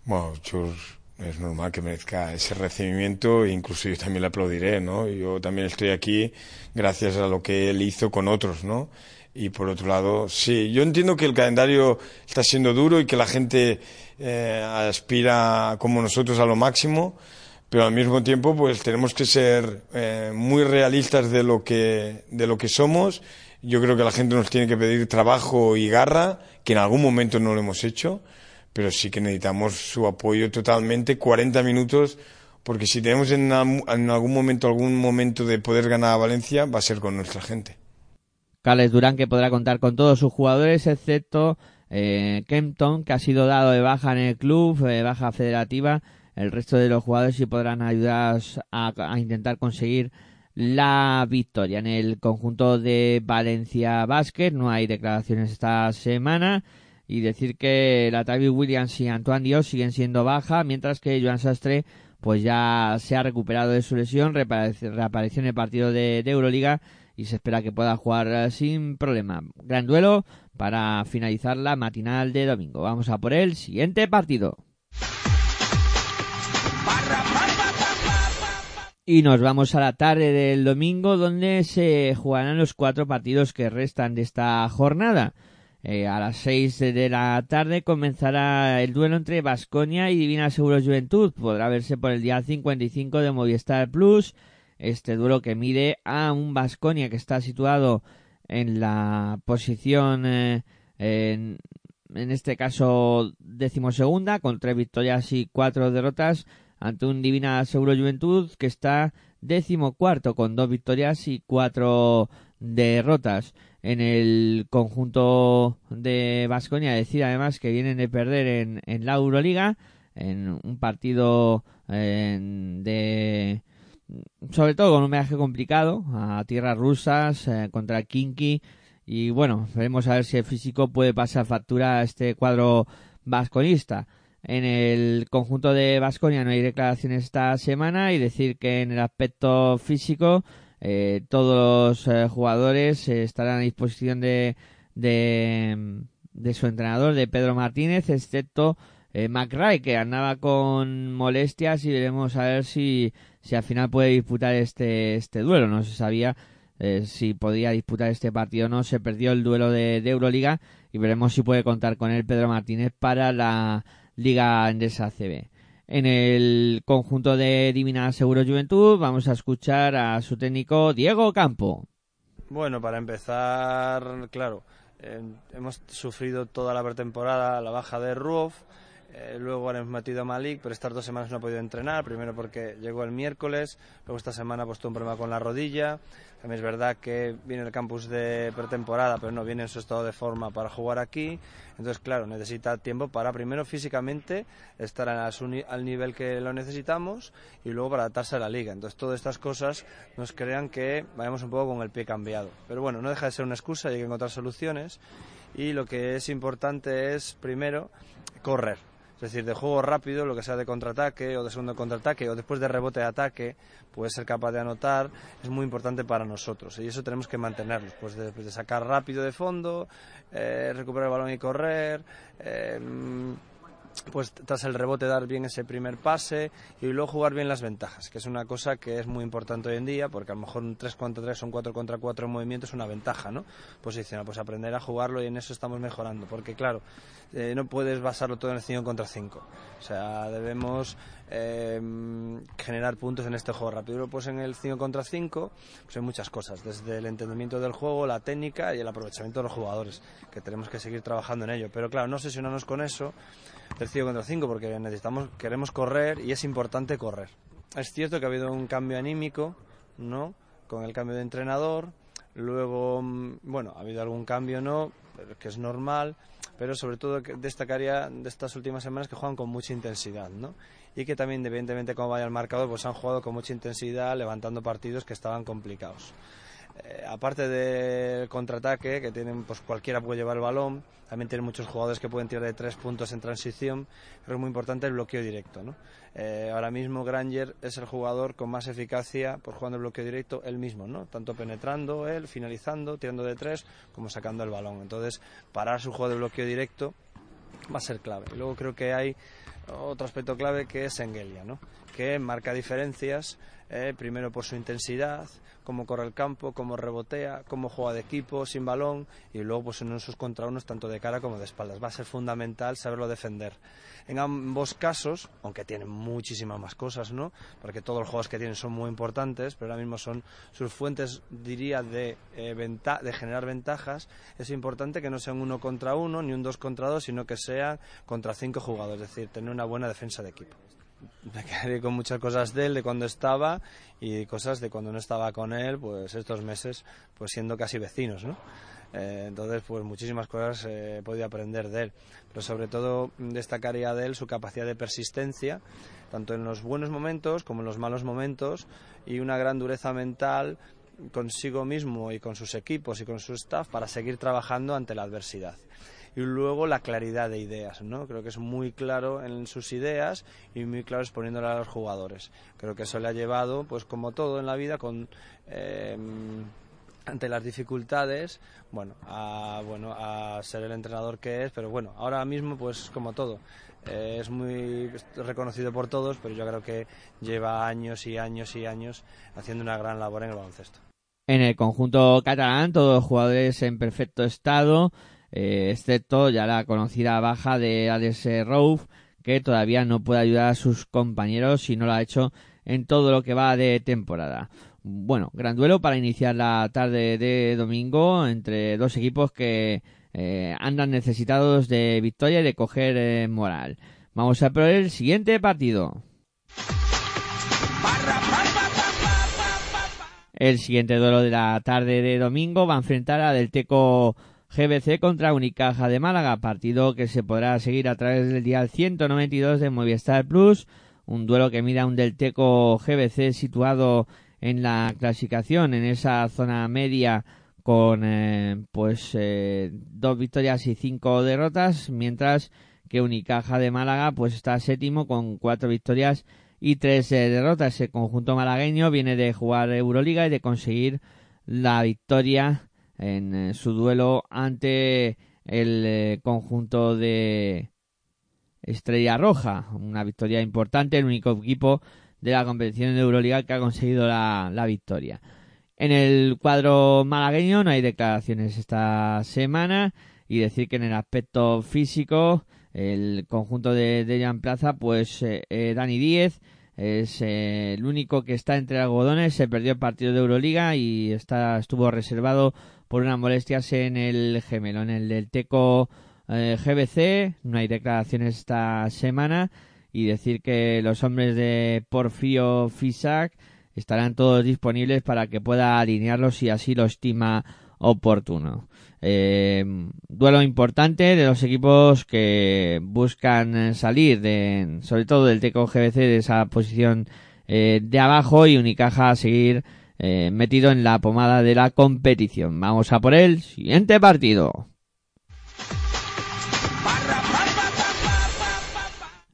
Bueno, Chus, es normal que merezca ese recibimiento incluso yo también le aplaudiré, ¿no? Yo también estoy aquí gracias a lo que él hizo con otros, ¿no? Y por otro lado, sí, yo entiendo que el calendario está siendo duro y que la gente eh, aspira como nosotros a lo máximo, pero al mismo tiempo pues tenemos que ser eh, muy realistas de lo que de lo que somos. Yo creo que la gente nos tiene que pedir trabajo y garra que en algún momento no lo hemos hecho pero sí que necesitamos su apoyo totalmente 40 minutos porque si tenemos en, algún momento algún momento de poder ganar a Valencia va a ser con nuestra gente. Carles Durán que podrá contar con todos sus jugadores excepto eh, Kempton que ha sido dado de baja en el club eh, baja federativa el resto de los jugadores sí podrán ayudar a, intentar conseguir la victoria en el conjunto de Valencia Basket. No hay declaraciones esta semana. Y decir que la Tavi Williams y Antoine Dios siguen siendo baja, mientras que Joan Sastre pues ya se ha recuperado de su lesión, reapareció en el partido de, de Euroliga y se espera que pueda jugar sin problema. Gran duelo para finalizar la matinal de domingo. Vamos a por el siguiente partido. Y nos vamos a la tarde del domingo donde se jugarán los cuatro partidos que restan de esta jornada. Eh, a las seis de la tarde comenzará el duelo entre Vasconia y Divina Seguro Juventud. Podrá verse por el día 55 de Movistar Plus. Este duelo que mide a un Vasconia que está situado en la posición, eh, en, en este caso decimosegunda, con tres victorias y cuatro derrotas ante un Divina Seguro Juventud que está décimo cuarto con dos victorias y cuatro derrotas en el conjunto de Vasconia. Decir además que vienen de perder en, en la Euroliga en un partido de sobre todo con un viaje complicado a tierras rusas eh, contra Kinky y bueno, veremos a ver si el físico puede pasar factura a este cuadro vasconista. En el conjunto de Vasconia no hay declaraciones esta semana y decir que en el aspecto físico eh, todos los eh, jugadores eh, estarán a disposición de, de, de, su entrenador, de Pedro Martínez, excepto eh, McRae, que andaba con molestias y veremos a ver si, si al final puede disputar este, este duelo. No se sabía si podía disputar este partido o no. Se perdió el duelo de, de, Euroliga y veremos si puede contar con él Pedro Martínez para la Liga Endesa CB. En el conjunto de Divina Seguro Juventud vamos a escuchar a su técnico Diego Campo. Bueno, para empezar, claro, eh, hemos sufrido toda la pretemporada la baja de Ruoff eh, luego hemos metido a Malik, pero estas dos semanas no ha podido entrenar. Primero porque llegó el miércoles, luego esta semana ha puesto un problema con la rodilla. También es verdad que viene el campus de pretemporada, pero no viene en su estado de forma para jugar aquí. Entonces, claro, necesita tiempo para primero físicamente estar al nivel que lo necesitamos y luego para adaptarse a la liga. Entonces, todas estas cosas nos crean que vayamos un poco con el pie cambiado. Pero bueno, no deja de ser una excusa hay que encontrar soluciones. Y lo que es importante es, primero, correr es decir, de juego rápido, lo que sea de contraataque o de segundo contraataque o después de rebote de ataque, puede ser capaz de anotar, es muy importante para nosotros y eso tenemos que mantenerlo. Pues de, de sacar rápido de fondo, eh, recuperar el balón y correr, eh, pues tras el rebote dar bien ese primer pase y luego jugar bien las ventajas, que es una cosa que es muy importante hoy en día, porque a lo mejor un 3 contra 3 o un 4 contra 4 en movimiento es una ventaja, ¿no? Posicional, pues aprender a jugarlo y en eso estamos mejorando, porque claro, eh, no puedes basarlo todo en el 5 contra 5, o sea, debemos eh, generar puntos en este juego rápido. Pues en el 5 contra 5 pues hay muchas cosas, desde el entendimiento del juego, la técnica y el aprovechamiento de los jugadores, que tenemos que seguir trabajando en ello. Pero claro, no sesionarnos con eso del 5 contra 5 porque necesitamos, queremos correr y es importante correr. Es cierto que ha habido un cambio anímico, ¿no? Con el cambio de entrenador, luego, mm, bueno, ha habido algún cambio, ¿no? Que es normal, pero sobre todo destacaría de estas últimas semanas que juegan con mucha intensidad, ¿no? Y que también, independientemente de cómo vaya el marcador, pues han jugado con mucha intensidad, levantando partidos que estaban complicados. Eh, aparte del contraataque, que tienen, pues cualquiera puede llevar el balón, también tienen muchos jugadores que pueden tirar de tres puntos en transición, pero es muy importante el bloqueo directo. ¿no? Eh, ahora mismo Granger es el jugador con más eficacia por jugando el bloqueo directo él mismo, ¿no? tanto penetrando él, finalizando, tirando de tres, como sacando el balón. Entonces, parar su juego de bloqueo directo va a ser clave. Luego creo que hay otro aspecto clave que es Engelia, ¿no? que marca diferencias, eh, primero por su intensidad, cómo corre el campo, cómo rebotea, cómo juega de equipo, sin balón, y luego pues en esos contra unos tanto de cara como de espaldas. Va a ser fundamental saberlo defender. En ambos casos, aunque tienen muchísimas más cosas, ¿no? Porque todos los juegos que tienen son muy importantes, pero ahora mismo son sus fuentes, diría, de, eh, de generar ventajas. Es importante que no sean uno contra uno, ni un dos contra dos, sino que sean contra cinco jugadores, es decir, tener una buena defensa de equipo me quedaré con muchas cosas de él, de cuando estaba y cosas de cuando no estaba con él, pues estos meses, pues siendo casi vecinos, ¿no? Eh, entonces, pues muchísimas cosas he podido aprender de él, pero sobre todo destacaría de él su capacidad de persistencia, tanto en los buenos momentos como en los malos momentos, y una gran dureza mental consigo mismo y con sus equipos y con su staff para seguir trabajando ante la adversidad y luego la claridad de ideas, ¿no? Creo que es muy claro en sus ideas y muy claro exponiéndola a los jugadores. Creo que eso le ha llevado, pues como todo en la vida, con em, ante las dificultades, bueno, a bueno a ser el entrenador que es, pero bueno, ahora mismo pues como todo. Eh, es muy reconocido por todos, pero yo creo que lleva años y años y años haciendo una gran labor en el baloncesto. En el conjunto catalán, todos los jugadores en perfecto estado, eh, excepto ya la conocida baja de Alex Rouf, que todavía no puede ayudar a sus compañeros y no lo ha hecho en todo lo que va de temporada. Bueno, gran duelo para iniciar la tarde de domingo entre dos equipos que eh, andan necesitados de victoria y de coger eh, moral. Vamos a por el siguiente partido. El siguiente duelo de la tarde de domingo va a enfrentar a Del Teco GBC contra Unicaja de Málaga, partido que se podrá seguir a través del día 192 de Movistar Plus, un duelo que mira un Delteco GBC situado en la clasificación, en esa zona media con eh, pues eh, dos victorias y cinco derrotas, mientras que Unicaja de Málaga pues está séptimo con cuatro victorias y tres eh, derrotas. El conjunto malagueño viene de jugar Euroliga y de conseguir la victoria en eh, su duelo ante el eh, conjunto de Estrella Roja. Una victoria importante, el único equipo de la competición de Euroliga que ha conseguido la, la victoria. En el cuadro malagueño no hay declaraciones esta semana y decir que en el aspecto físico el conjunto de Dejan Plaza, pues eh, Dani Díez es el único que está entre algodones, se perdió el partido de Euroliga y está, estuvo reservado por unas molestias en el gemelo, en el del Teco GBC, no hay declaraciones esta semana y decir que los hombres de Porfío Fisac estarán todos disponibles para que pueda alinearlos si así lo estima oportuno. Eh, duelo importante de los equipos que buscan salir de, sobre todo del Teco GBC de esa posición eh, de abajo y Unicaja a seguir eh, metido en la pomada de la competición. Vamos a por el siguiente partido.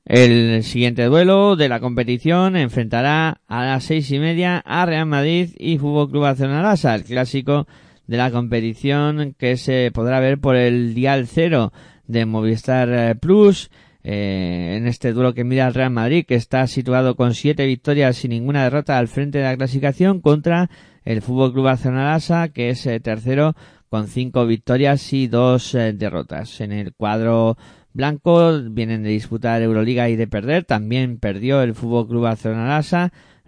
El siguiente duelo de la competición enfrentará a las seis y media a Real Madrid y Fútbol Club Barcelona el clásico de la competición que se podrá ver por el dial cero de Movistar eh, Plus. Eh, en este duelo que mira al Real Madrid, que está situado con siete victorias y ninguna derrota al frente de la clasificación, contra el Fútbol Club Barcelona que es eh, tercero con cinco victorias y dos derrotas. En el cuadro blanco vienen de disputar Euroliga y de perder. También perdió el Fútbol Club Barcelona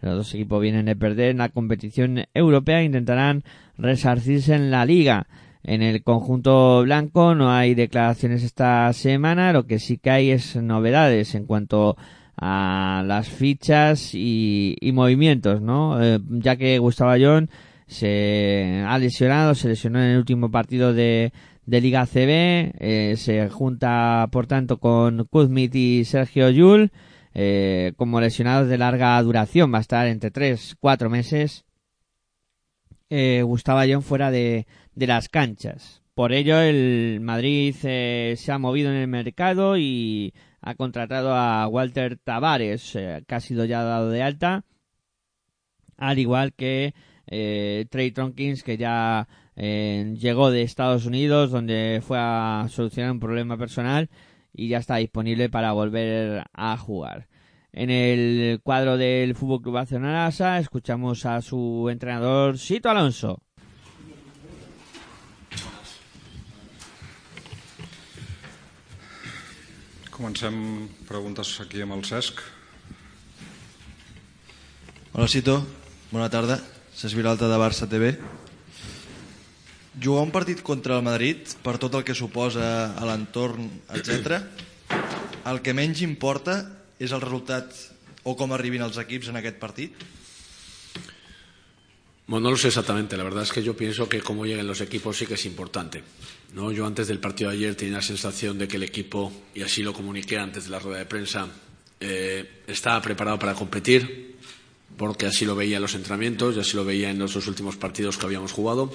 los dos equipos vienen de perder en la competición europea e intentarán resarcirse en la liga. En el conjunto blanco no hay declaraciones esta semana, lo que sí que hay es novedades en cuanto a las fichas y, movimientos, ¿no? Eh, ya que Gustavo Ayón se ha lesionado, se lesionó en el último partido de, de Liga CB, eh, se junta por tanto con Kuzmit y Sergio Yul eh, como lesionados de larga duración, va a estar entre 3, 4 meses. Eh, Gustavo Ayón fuera de, las canchas. Por ello, el Madrid eh, se ha movido en el mercado y ha contratado a Walter Tavares, eh, que ha sido ya dado de alta, al igual que Trey Tronkins, que ya llegó de Estados Unidos, donde fue a solucionar un problema personal y ya está disponible para volver a jugar. En el cuadro del Fútbol Club Barcelona escuchamos a su entrenador Sito Alonso. Comencem preguntes aquí amb el Cesc. Hola Sito, bona tarda. Cesc Viralta de Barça TV. Jugar un partit contra el Madrid, per tot el que suposa a l'entorn, etc. el que menys importa és el resultat o com arribin els equips en aquest partit? Bueno, no lo sé exactamente. La verdad es que yo pienso que cómo lleguen los equipos sí que es importante. ¿no? Yo antes del partido de ayer tenía la sensación de que el equipo, y así lo comuniqué antes de la rueda de prensa, eh, estaba preparado para competir, porque así lo veía en los entrenamientos y así lo veía en los dos últimos partidos que habíamos jugado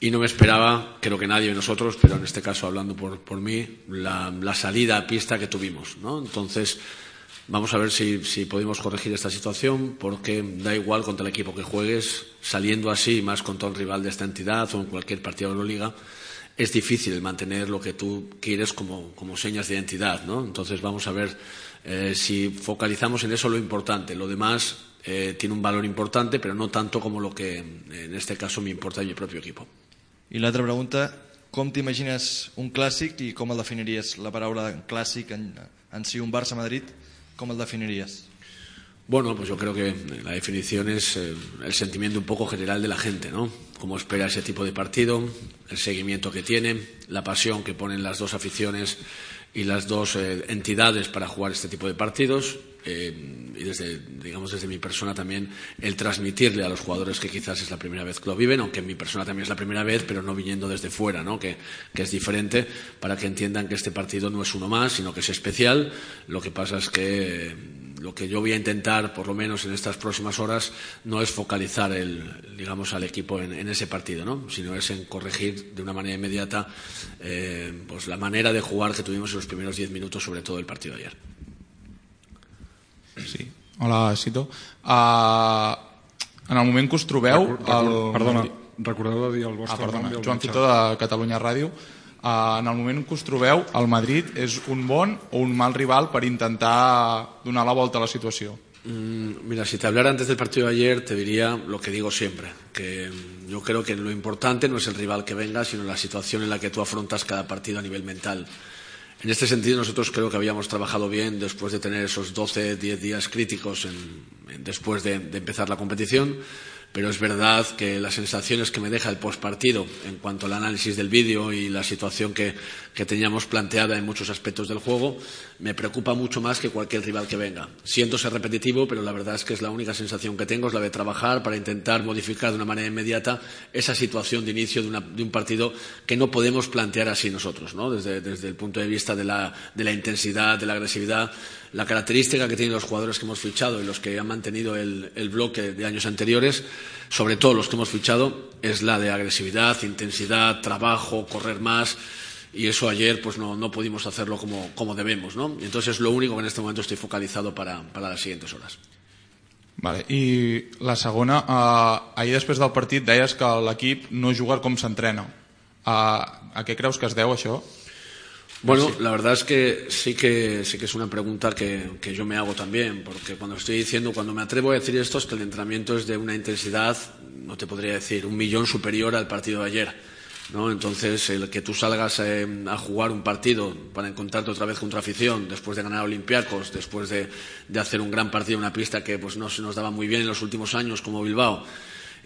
y no me esperaba, creo que nadie de nosotros, pero en este caso hablando por, por mí, la, salida a pista que tuvimos. ¿no? Entonces, vamos a ver si, si podemos corregir esta situación, porque da igual contra el equipo que juegues, saliendo así, más contra un rival de esta entidad o en cualquier partido de la Liga, es difícil mantener lo que tú quieres como, como señas de identidad. ¿no? Entonces, vamos a ver eh, si focalizamos en eso lo importante. Lo demás eh, tiene un valor importante, pero no tanto como lo que en este caso me importa en mi propio equipo. I l'altra pregunta, com t'imagines un clàssic i com el definiries? La paraula clàssic en, en un Barça-Madrid, com el definiries? Bueno, pues yo creo que la definición es eh, el sentimiento un poco general de la gente, ¿no? Cómo espera ese tipo de partido, el seguimiento que tiene, la pasión que ponen las dos aficiones y las dos eh, entidades para jugar este tipo de partidos eh, y desde, digamos, desde mi persona también, el transmitirle a los jugadores que quizás es la primera vez que lo viven, aunque en mi persona también es la primera vez, pero no viniendo desde fuera, ¿no? que, que es diferente, para que entiendan que este partido no es uno más, sino que es especial. Lo que pasa es que lo que yo voy a intentar, por lo menos en estas próximas horas, no es focalizar el, digamos, al equipo en, en ese partido, ¿no? sino es en corregir de una manera inmediata eh, pues la manera de jugar que tuvimos en los primeros diez minutos, sobre todo el partido de ayer. Sí. Hola, Cito. Uh, en el moment que us trobeu... El... Perdona, recordeu de dir el Ah, vostre perdona, nom Joan. Fito de Catalunya Ràdio. Uh, en el moment que us trobeu, el Madrid és un bon o un mal rival per intentar donar la volta a la situació? Mm, Mira, si te hablara antes del partido de ayer, te diría lo que digo siempre, que yo creo que lo importante no es el rival que venga, sino la situación en la que tú afrontas cada partido a nivel mental. En este sentido, nosotros creo que habíamos trabajado bien después de tener esos 12, 10 días críticos en- después de, de empezar la competición, pero es verdad que las sensaciones que me deja el postpartido en cuanto al análisis del vídeo y la situación que, que teníamos planteada en muchos aspectos del juego me preocupa mucho más que cualquier rival que venga. Siento ser repetitivo, pero la verdad es que es la única sensación que tengo, es la de trabajar para intentar modificar de una manera inmediata esa situación de inicio de, una- de un partido que no podemos plantear así nosotros, ¿no? desde, el punto de vista de la, de la intensidad, de la agresividad. La característica que tienen los jugadores que hemos fichado y los que han mantenido el bloque de años anteriores, sobre todo los que hemos fichado, es la de agresividad, intensidad, trabajo, correr más y eso ayer pues no, no pudimos hacerlo como, como debemos, ¿no? Entonces es lo único que en este momento estoy focalizado para, para las siguientes horas. Vale. I la segona, uh, ahir després del partit deies que l'equip no juga com s'entrena. Uh, a què creus que es deu això? Bueno, la verdad es que sí que sí que es una pregunta que, que yo me hago también, porque cuando estoy diciendo, cuando me atrevo a decir esto es que el entrenamiento es de una intensidad, no te podría decir, un millón superior al partido de ayer. ¿No? Entonces, el que tú salgas eh, a jugar un partido para encontrarte otra vez contra afición, después de ganar Olympiacos, después de, de hacer un gran partido en una pista que pues, no se nos daba muy bien en los últimos años como Bilbao,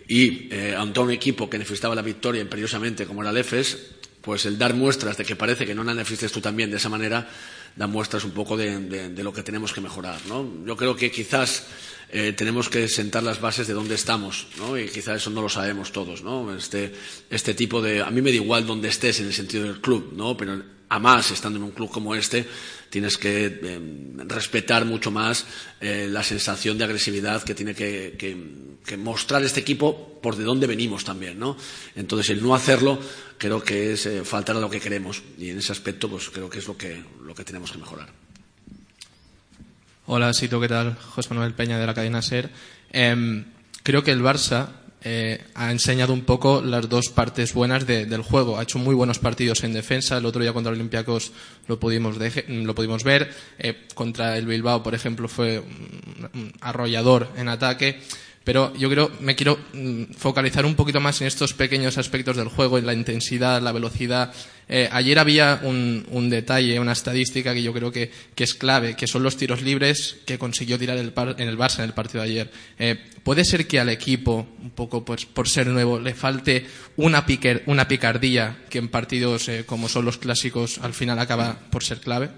y eh, ante un equipo que necesitaba la victoria imperiosamente como era el EFES, pues el dar muestras de que parece que no la necesites tú también de esa manera, da muestras un poco de, de- de lo que tenemos que mejorar. ¿no? Yo creo que quizás eh, tenemos que sentar las bases de dónde estamos, ¿no? y quizás eso no lo sabemos todos. ¿no? Este, este tipo de. A mí me da igual dónde estés en el sentido del club, ¿no? pero a más estando en un club como este, tienes que eh, respetar mucho más eh, la sensación de agresividad que tiene que mostrar este equipo por de dónde venimos también, ¿no? Entonces el no hacerlo creo que es eh, faltar a lo que queremos y en ese aspecto pues creo que es lo que lo que tenemos que mejorar. Hola, Sito, ¿qué tal? José Manuel Peña de la cadena SER. Em, creo que el Barça eh, ha enseñado un poco las dos partes buenas de- del juego. Ha hecho muy buenos partidos en defensa. El otro día contra Olympiacos lo pudimos, deje- lo pudimos ver. Eh, contra el Bilbao, por ejemplo, fue arrollador en ataque. Pero yo creo, me quiero mm, focalizar un poquito más en estos pequeños aspectos del juego, en la intensidad, la velocidad. Eh, ayer había un, detalle, una estadística que yo creo que, es clave, que son los tiros libres que consiguió tirar el par- en el Barça en el partido de ayer. Eh, ¿Puede ser que al equipo, un poco pues, por ser nuevo, le falte una, piquer- una picardía que en partidos eh, como son los clásicos al final acaba por ser clave?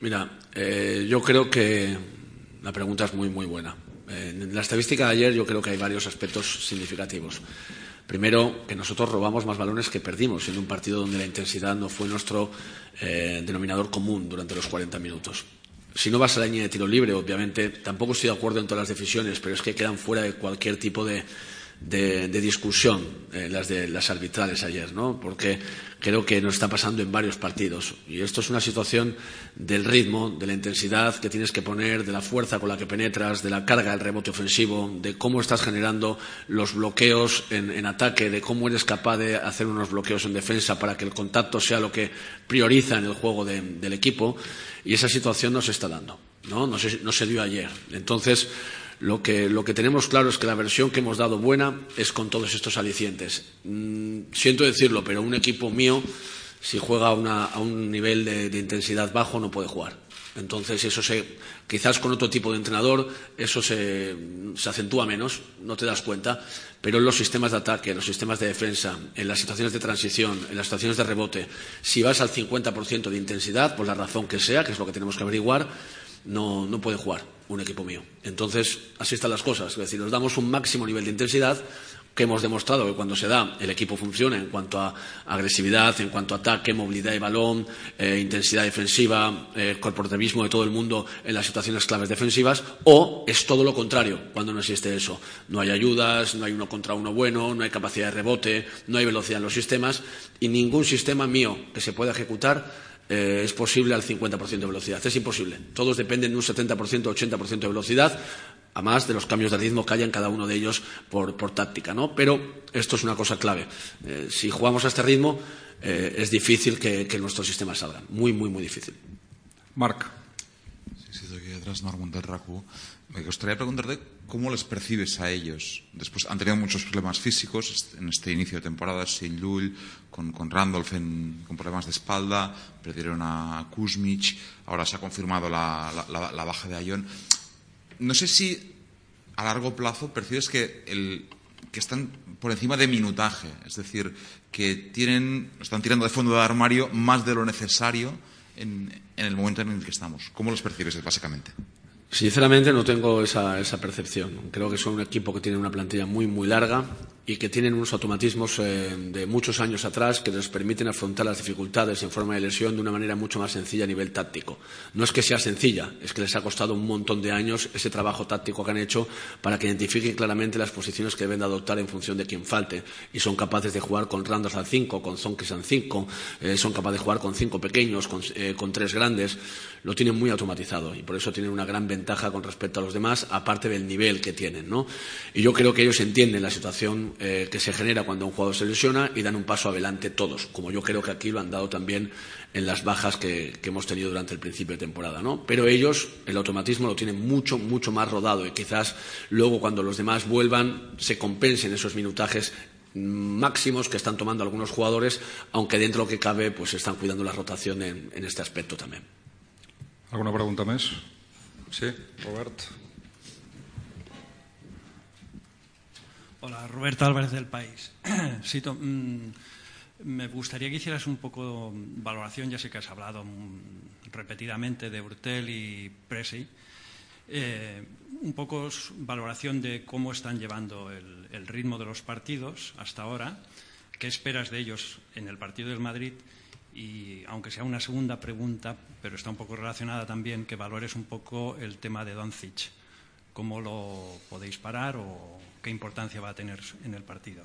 Mira, yo creo que la pregunta es muy, muy buena. En la estadística de ayer yo creo que hay varios aspectos significativos. Primero, que nosotros robamos más balones que perdimos en un partido donde la intensidad no fue nuestro eh, denominador común durante los 40 minutos. Si no vas a la línea de tiro libre, obviamente, tampoco estoy de acuerdo en todas las decisiones, pero es que quedan fuera de cualquier tipo de, de, discusión eh, las de las arbitrales ayer, ¿no? Porque creo que nos está pasando en varios partidos y esto es una situación del ritmo, de la intensidad que tienes que poner, de la fuerza con la que penetras, de la carga del rebote ofensivo, de cómo estás generando los bloqueos en, en ataque, de cómo eres capaz de hacer unos bloqueos en defensa para que el contacto sea lo que prioriza en el juego de- del equipo y esa situación no se está dando, ¿no? No se, no se dio ayer. Entonces, lo que, lo que tenemos claro es que la versión que hemos dado buena es con todos estos alicientes. Mm, siento decirlo, pero un equipo mío, si juega a, un nivel de, de intensidad bajo, no puede jugar. Entonces, eso se, quizás con otro tipo de entrenador, eso se, se acentúa menos, no te das cuenta, pero en los sistemas de ataque, en los sistemas de defensa, en las situaciones de transición, en las situaciones de rebote, si vas al 50% de intensidad, por la razón que sea, que es lo que tenemos que averiguar, no, puede jugar un equipo mío. Entonces, así están las cosas. Es decir, nos damos un máximo nivel de intensidad que hemos demostrado que cuando se da el equipo funciona en cuanto a agresividad, en cuanto a ataque, movilidad de balón, eh, intensidad defensiva, eh, corporativismo de todo el mundo en las situaciones claves defensivas, o es todo lo contrario cuando no existe eso. No hay ayudas, no hay uno contra uno bueno, no hay capacidad de rebote, no hay velocidad en los sistemas y ningún sistema mío que se pueda ejecutar eh, es posible al 50% de velocidad. Es imposible. Todos dependen de un 70% o 80% de velocidad a más de los cambios de ritmo que haya en cada uno de ellos por, por táctica, ¿no? Pero esto es una cosa clave. Eh, si jugamos a este ritmo, eh, es difícil que, que nuestros sistemas salgan. Muy, muy, muy difícil. Marc. Sí, sí, aquí detrás Norman del RACU. Me gustaría preguntarte cómo les percibes a ellos. Después han tenido muchos problemas físicos en este inicio de temporada, sin Llull, con, con Randolph en, con problemas de espalda, perdieron a Kuzmich, ahora se ha confirmado la, la, la, baja de Ayón no sé si a largo plazo percibes que, el, que están por encima de minutaje, es decir, que tienen, están tirando de fondo de armario más de lo necesario en, en el momento en el que estamos. ¿Cómo los percibes, básicamente? Sinceramente no tengo esa, esa, percepción. Creo que son un equipo que tiene una plantilla muy, muy larga y que tienen unos automatismos eh, de muchos años atrás que les permiten afrontar las dificultades en forma de lesión de una manera mucho más sencilla a nivel táctico. No es que sea sencilla, es que les ha costado un montón de años ese trabajo táctico que han hecho para que identifiquen claramente las posiciones que deben de adoptar en función de quien falte. Y son capaces de jugar con Randall al 5, con Zonkis al 5, eh, son capaces de jugar con cinco pequeños, con, eh, con tres grandes. Lo tienen muy automatizado y por eso tienen una gran ventaja con respecto a los demás, aparte del nivel que tienen. ¿no? Y yo creo que ellos entienden la situación eh, que se genera cuando un jugador se lesiona y dan un paso adelante todos, como yo creo que aquí lo han dado también en las bajas que, hemos tenido durante el principio de temporada. ¿no? Pero ellos el automatismo lo tienen mucho, mucho más rodado y quizás luego cuando los demás vuelvan se compensen esos minutajes máximos que están tomando algunos jugadores, aunque dentro de lo que cabe pues están cuidando la rotación en, en este aspecto también. ¿Alguna pregunta más? Sí, Robert. Hola, Roberto Álvarez del País. Mmm, me gustaría que hicieras un poco valoración, ya sé que has hablado mm, repetidamente de Urtel y Presi, eh, un poco valoración de cómo están llevando el, el ritmo de los partidos hasta ahora, qué esperas de ellos en el partido del Madrid y aunque sea una segunda pregunta, pero está un poco relacionada también, que valores un poco el tema de Doncic. ¿Cómo lo podéis parar o qué importancia va a tener en el partido?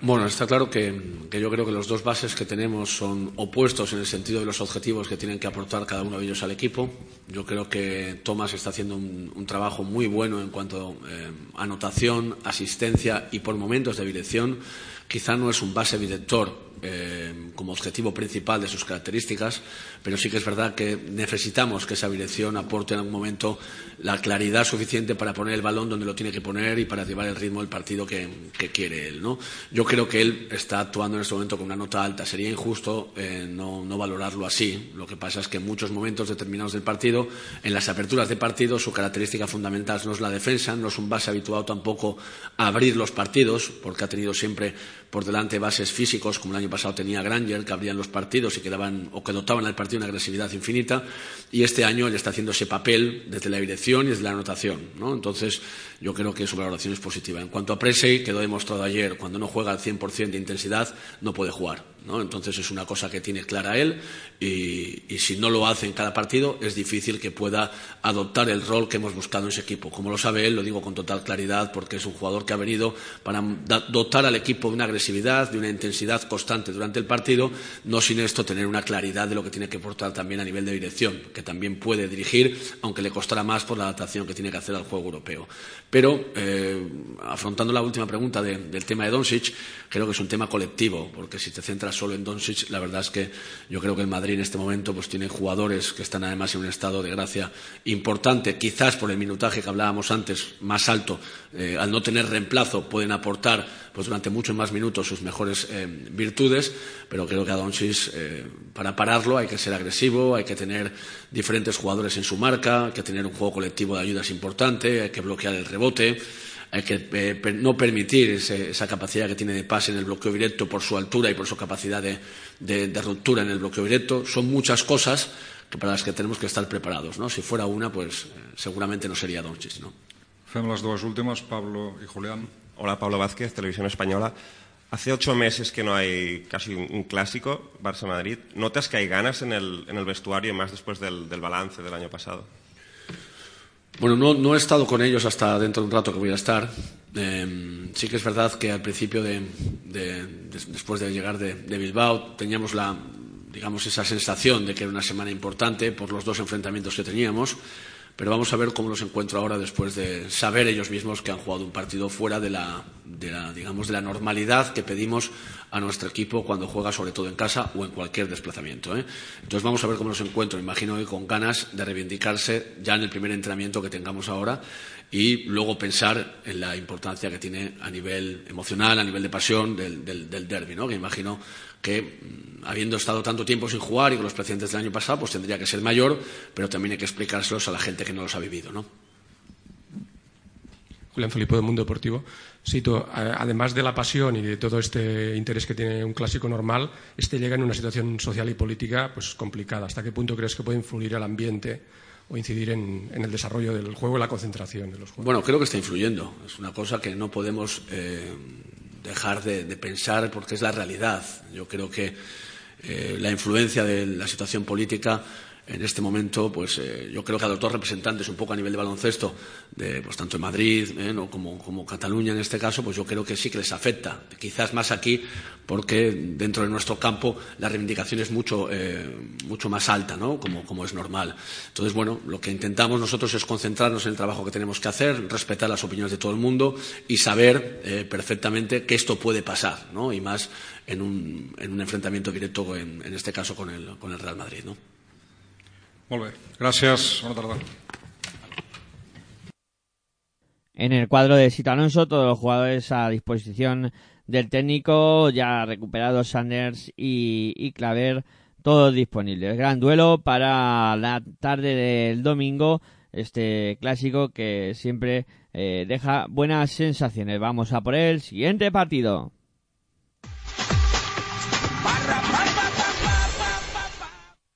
Bueno, está claro que, yo creo que los dos bases que tenemos son opuestos en el sentido de los objetivos que tienen que aportar cada uno de ellos al equipo. Yo creo que Thomas está haciendo un, un trabajo muy bueno en cuanto a eh, anotación, asistencia y por momentos de dirección. Quizá no es un base director eh, como objetivo principal de sus características, pero sí que es verdad que necesitamos que esa dirección aporte en algún momento la claridad suficiente para poner el balón donde lo tiene que poner y para llevar el ritmo del partido que, que quiere él. ¿no? Yo creo que él está actuando en este momento con una nota alta. Sería injusto eh, no, no, valorarlo así. Lo que pasa es que en muchos momentos determinados del partido, en las aperturas de partido, su característica fundamental no es la defensa, no es un base habituado tampoco a abrir los partidos, porque ha tenido siempre por delante bases físicos, como el año pasado tenía Granger, que abrían los partidos y que daban o que dotaban al partido una agresividad infinita, y este año él está haciendo ese papel desde la dirección y desde la anotación. ¿no? Entonces, yo creo que su valoración es positiva. En cuanto a Presey, quedó demostrado ayer, cuando no juega al 100% de intensidad, no puede jugar. Entonces es una cosa que tiene clara él y, si no lo hace en cada partido es difícil que pueda adoptar el rol que hemos buscado en ese equipo. Como lo sabe él, lo digo con total claridad porque es un jugador que ha venido para dotar al equipo de una agresividad, de una intensidad constante durante el partido, no sin esto tener una claridad de lo que tiene que aportar también a nivel de dirección, que también puede dirigir, aunque le costará más por la adaptación que tiene que hacer al juego europeo. Pero, eh, afrontando la última pregunta de, del tema de Doncic, creo que es un tema colectivo, porque si te centras solo en Doncic, la verdad es que yo creo que el Madrid en este momento pues, tiene jugadores que están además en un estado de gracia importante, quizás por el minutaje que hablábamos antes, más alto, eh, al no tener reemplazo pueden aportar pues, durante muchos más minutos sus mejores eh, virtudes, pero creo que a Doncic eh, para pararlo hay que ser agresivo, hay que tener diferentes jugadores en su marca, hay que tener un juego colectivo de ayudas importante, hay que bloquear el rebote hay que eh, per, no permitir ese, esa capacidad que tiene de pase en el bloqueo directo por su altura y por su capacidad de, de, de, ruptura en el bloqueo directo. Son muchas cosas que para las que tenemos que estar preparados. ¿no? Si fuera una, pues eh, seguramente no sería Doncic. ¿no? Fem las dos últimas, Pablo y Julián. Hola, Pablo Vázquez, Televisión Española. Hace ocho meses que no hay casi un, un clásico, Barça-Madrid. ¿Notas que hay ganas en el, en el vestuario, más después del, del balance del año pasado? Bueno, no, he estado con ellos hasta dentro de un rato que voy a estar. Eh, sí que es verdad que al principio, de, de, de, después de llegar de, Bilbao, teníamos digamos, esa sensación de que era una semana importante por los dos enfrentamientos que teníamos pero vamos a ver cómo los encuentro ahora después de saber ellos mismos que han jugado un partido fuera de la, de la, digamos, de la normalidad que pedimos a nuestro equipo cuando juega sobre todo en casa o en cualquier desplazamiento. ¿eh? Entonces vamos a ver cómo los encuentro. Imagino que con ganas de reivindicarse ya en el primer entrenamiento que tengamos ahora y luego pensar en la importancia que tiene a nivel emocional, a nivel de pasión del, del, derby, ¿no? que imagino que mm, habiendo estado tanto tiempo sin jugar y con los precedentes del año pasado, pues tendría que ser mayor, pero también hay que explicárselos a la gente que no los ha vivido, ¿no? Julián Felipe del Mundo Deportivo. Sito, además de la pasión y de todo este interés que tiene un clásico normal, este llega en una situación social y política pues complicada. ¿Hasta qué punto crees que puede influir el ambiente o incidir en, el desarrollo del juego y la concentración de los juegos? Bueno, creo que está influyendo. Es una cosa que no podemos eh, dejar de, de, pensar porque es la realidad. Yo creo que eh, la influencia de la situación política en este momento, pues eh, yo creo que a los dos representantes, un poco a nivel de baloncesto, de, pues tanto en Madrid eh, ¿no? como, como, Cataluña en este caso, pues yo creo que sí que les afecta. Quizás más aquí, porque dentro de nuestro campo la reivindicación es mucho, eh, mucho más alta, ¿no? como, como, es normal. Entonces, bueno, lo que intentamos nosotros es concentrarnos en el trabajo que tenemos que hacer, respetar las opiniones de todo el mundo y saber eh, perfectamente que esto puede pasar, ¿no? y más en un, en un enfrentamiento directo, en, en, este caso, con el, con el Real Madrid. ¿no? Gràcies. Bona tarda. En el cuadro de Sito Alonso, todos los jugadores a disposición del técnico, ya recuperados Sanders y, y Claver, todos disponibles. Gran duelo para la tarde del domingo, este clásico que siempre eh, deja buenas sensaciones. Vamos a por el siguiente partido.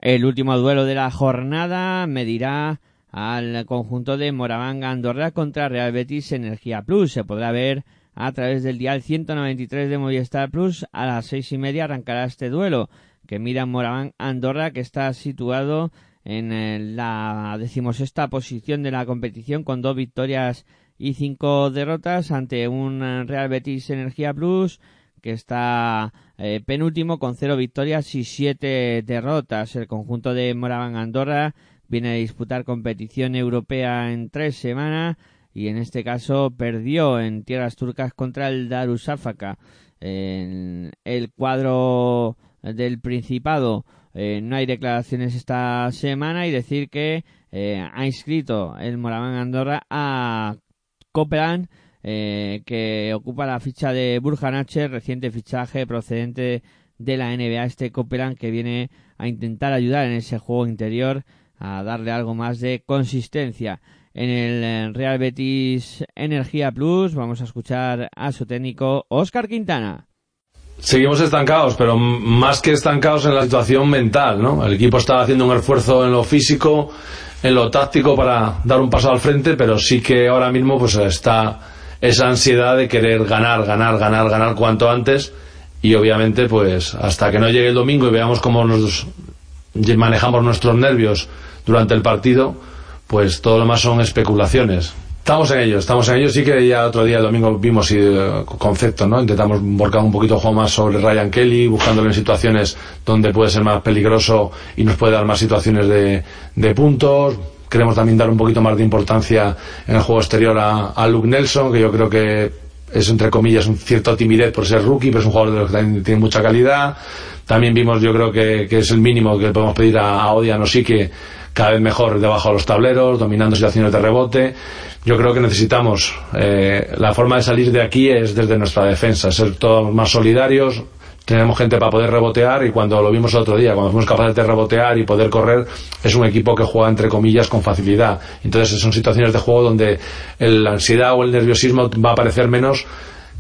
El último duelo de la jornada medirá al conjunto de Moraván Andorra contra Real Betis Energía Plus. Se podrá ver a través del dial 193 de Movistar Plus. A las seis y media arrancará este duelo que mira Moraván Andorra que está situado en la decimosexta posición de la competición con dos victorias y cinco derrotas ante un Real Betis Energía Plus que está eh, penúltimo con cero victorias y siete derrotas. El conjunto de Moraván Andorra viene a disputar competición europea en tres semanas y en este caso perdió en tierras turcas contra el Darusafaka. En el cuadro del Principado eh, no hay declaraciones esta semana y decir que eh, ha inscrito el Moraván Andorra a Copeland eh, que ocupa la ficha de Burjanache, reciente fichaje procedente de la NBA, este Copeland que viene a intentar ayudar en ese juego interior, a darle algo más de consistencia. En el Real Betis Energía Plus vamos a escuchar a su técnico Oscar Quintana. Seguimos estancados, pero más que estancados en la situación mental, ¿no? El equipo está haciendo un esfuerzo en lo físico, en lo táctico para dar un paso al frente, pero sí que ahora mismo pues está esa ansiedad de querer ganar, ganar, ganar, ganar cuanto antes y obviamente pues hasta que no llegue el domingo y veamos cómo nos manejamos nuestros nervios durante el partido, pues todo lo más son especulaciones. Estamos en ello, estamos en ello. Sí que ya otro día, el domingo, vimos eh, conceptos, ¿no? Intentamos volcar un poquito juego más sobre Ryan Kelly, buscándole en situaciones donde puede ser más peligroso y nos puede dar más situaciones de, de puntos Queremos también dar un poquito más de importancia en el juego exterior a, a Luke Nelson, que yo creo que es entre comillas un cierto timidez por ser rookie, pero es un jugador de los que también tiene mucha calidad. También vimos, yo creo que, que es el mínimo que podemos pedir a, a Odian sí que cada vez mejor debajo de los tableros, dominando situaciones de rebote. Yo creo que necesitamos, eh, la forma de salir de aquí es desde nuestra defensa, ser todos más solidarios, tenemos gente para poder rebotear y cuando lo vimos el otro día, cuando fuimos capaces de rebotear y poder correr, es un equipo que juega entre comillas con facilidad. Entonces son situaciones de juego donde la ansiedad o el nerviosismo va a aparecer menos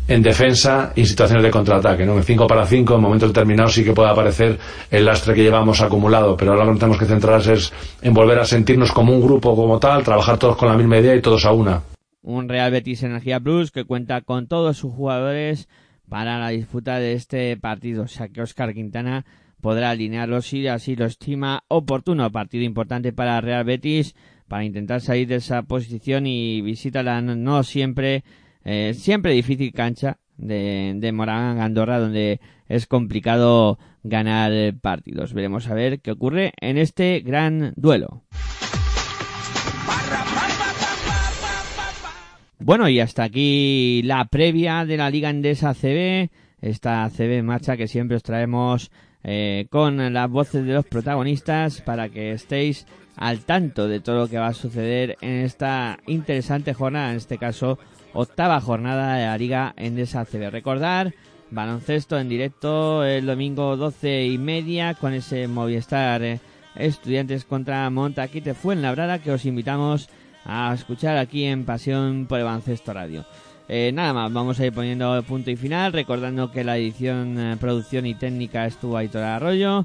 en defensa y situaciones de contraataque. ¿no? En 5 para 5, en momentos determinados, sí que puede aparecer el lastre que llevamos acumulado, pero ahora lo que tenemos que centrarnos es en volver a sentirnos como un grupo como tal, trabajar todos con la misma idea y todos a una. Un Real Betis Energía Plus que cuenta con todos sus jugadores para la disputa de este partido, sea que Oscar Quintana podrá alinearlos si así lo estima oportuno. Partido importante para Real Betis para intentar salir de esa posición y visita la no siempre eh, siempre difícil cancha de, de Morán Andorra donde es complicado ganar partidos. Veremos a ver qué ocurre en este gran duelo. Bueno, y hasta aquí la previa de la Liga Endesa CB, esta CB marcha que siempre os traemos eh, con las voces de los protagonistas para que estéis al tanto de todo lo que va a suceder en esta interesante jornada, en este caso octava jornada de la Liga Endesa CB. Recordar, baloncesto en directo el domingo 12 y media con ese Movistar eh, Estudiantes contra Montaquite Fuenlabrada que os invitamos escuchar aquí en Pasión por el Baloncesto Radio. Eh, nada más, vamos a ir poniendo punto y final, recordando que la edición, eh, producción y técnica estuvo ahí todo Arroyo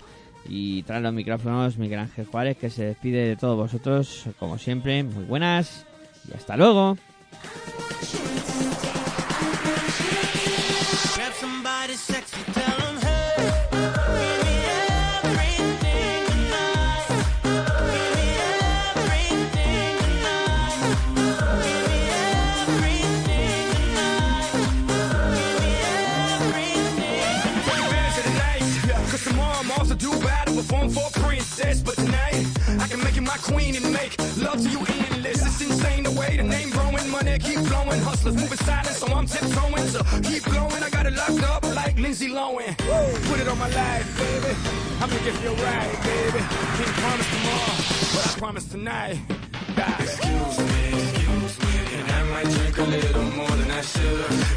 y tras los micrófonos Miguel Ángel Juárez que se despide de todos vosotros, como siempre, muy buenas y hasta luego. Perform for a princess, but tonight I can make you my queen and make love to you endless. It's insane the way the name growing, money keep flowing, hustlers moving silent, so I'm tiptoeing. So keep glowing, I got it locked up like Lindsay Lohan. Put it on my life, baby. I make it feel right, baby. Can't promise tomorrow, but I promise tonight. God. Excuse me, excuse me, and I might drink a little more than I should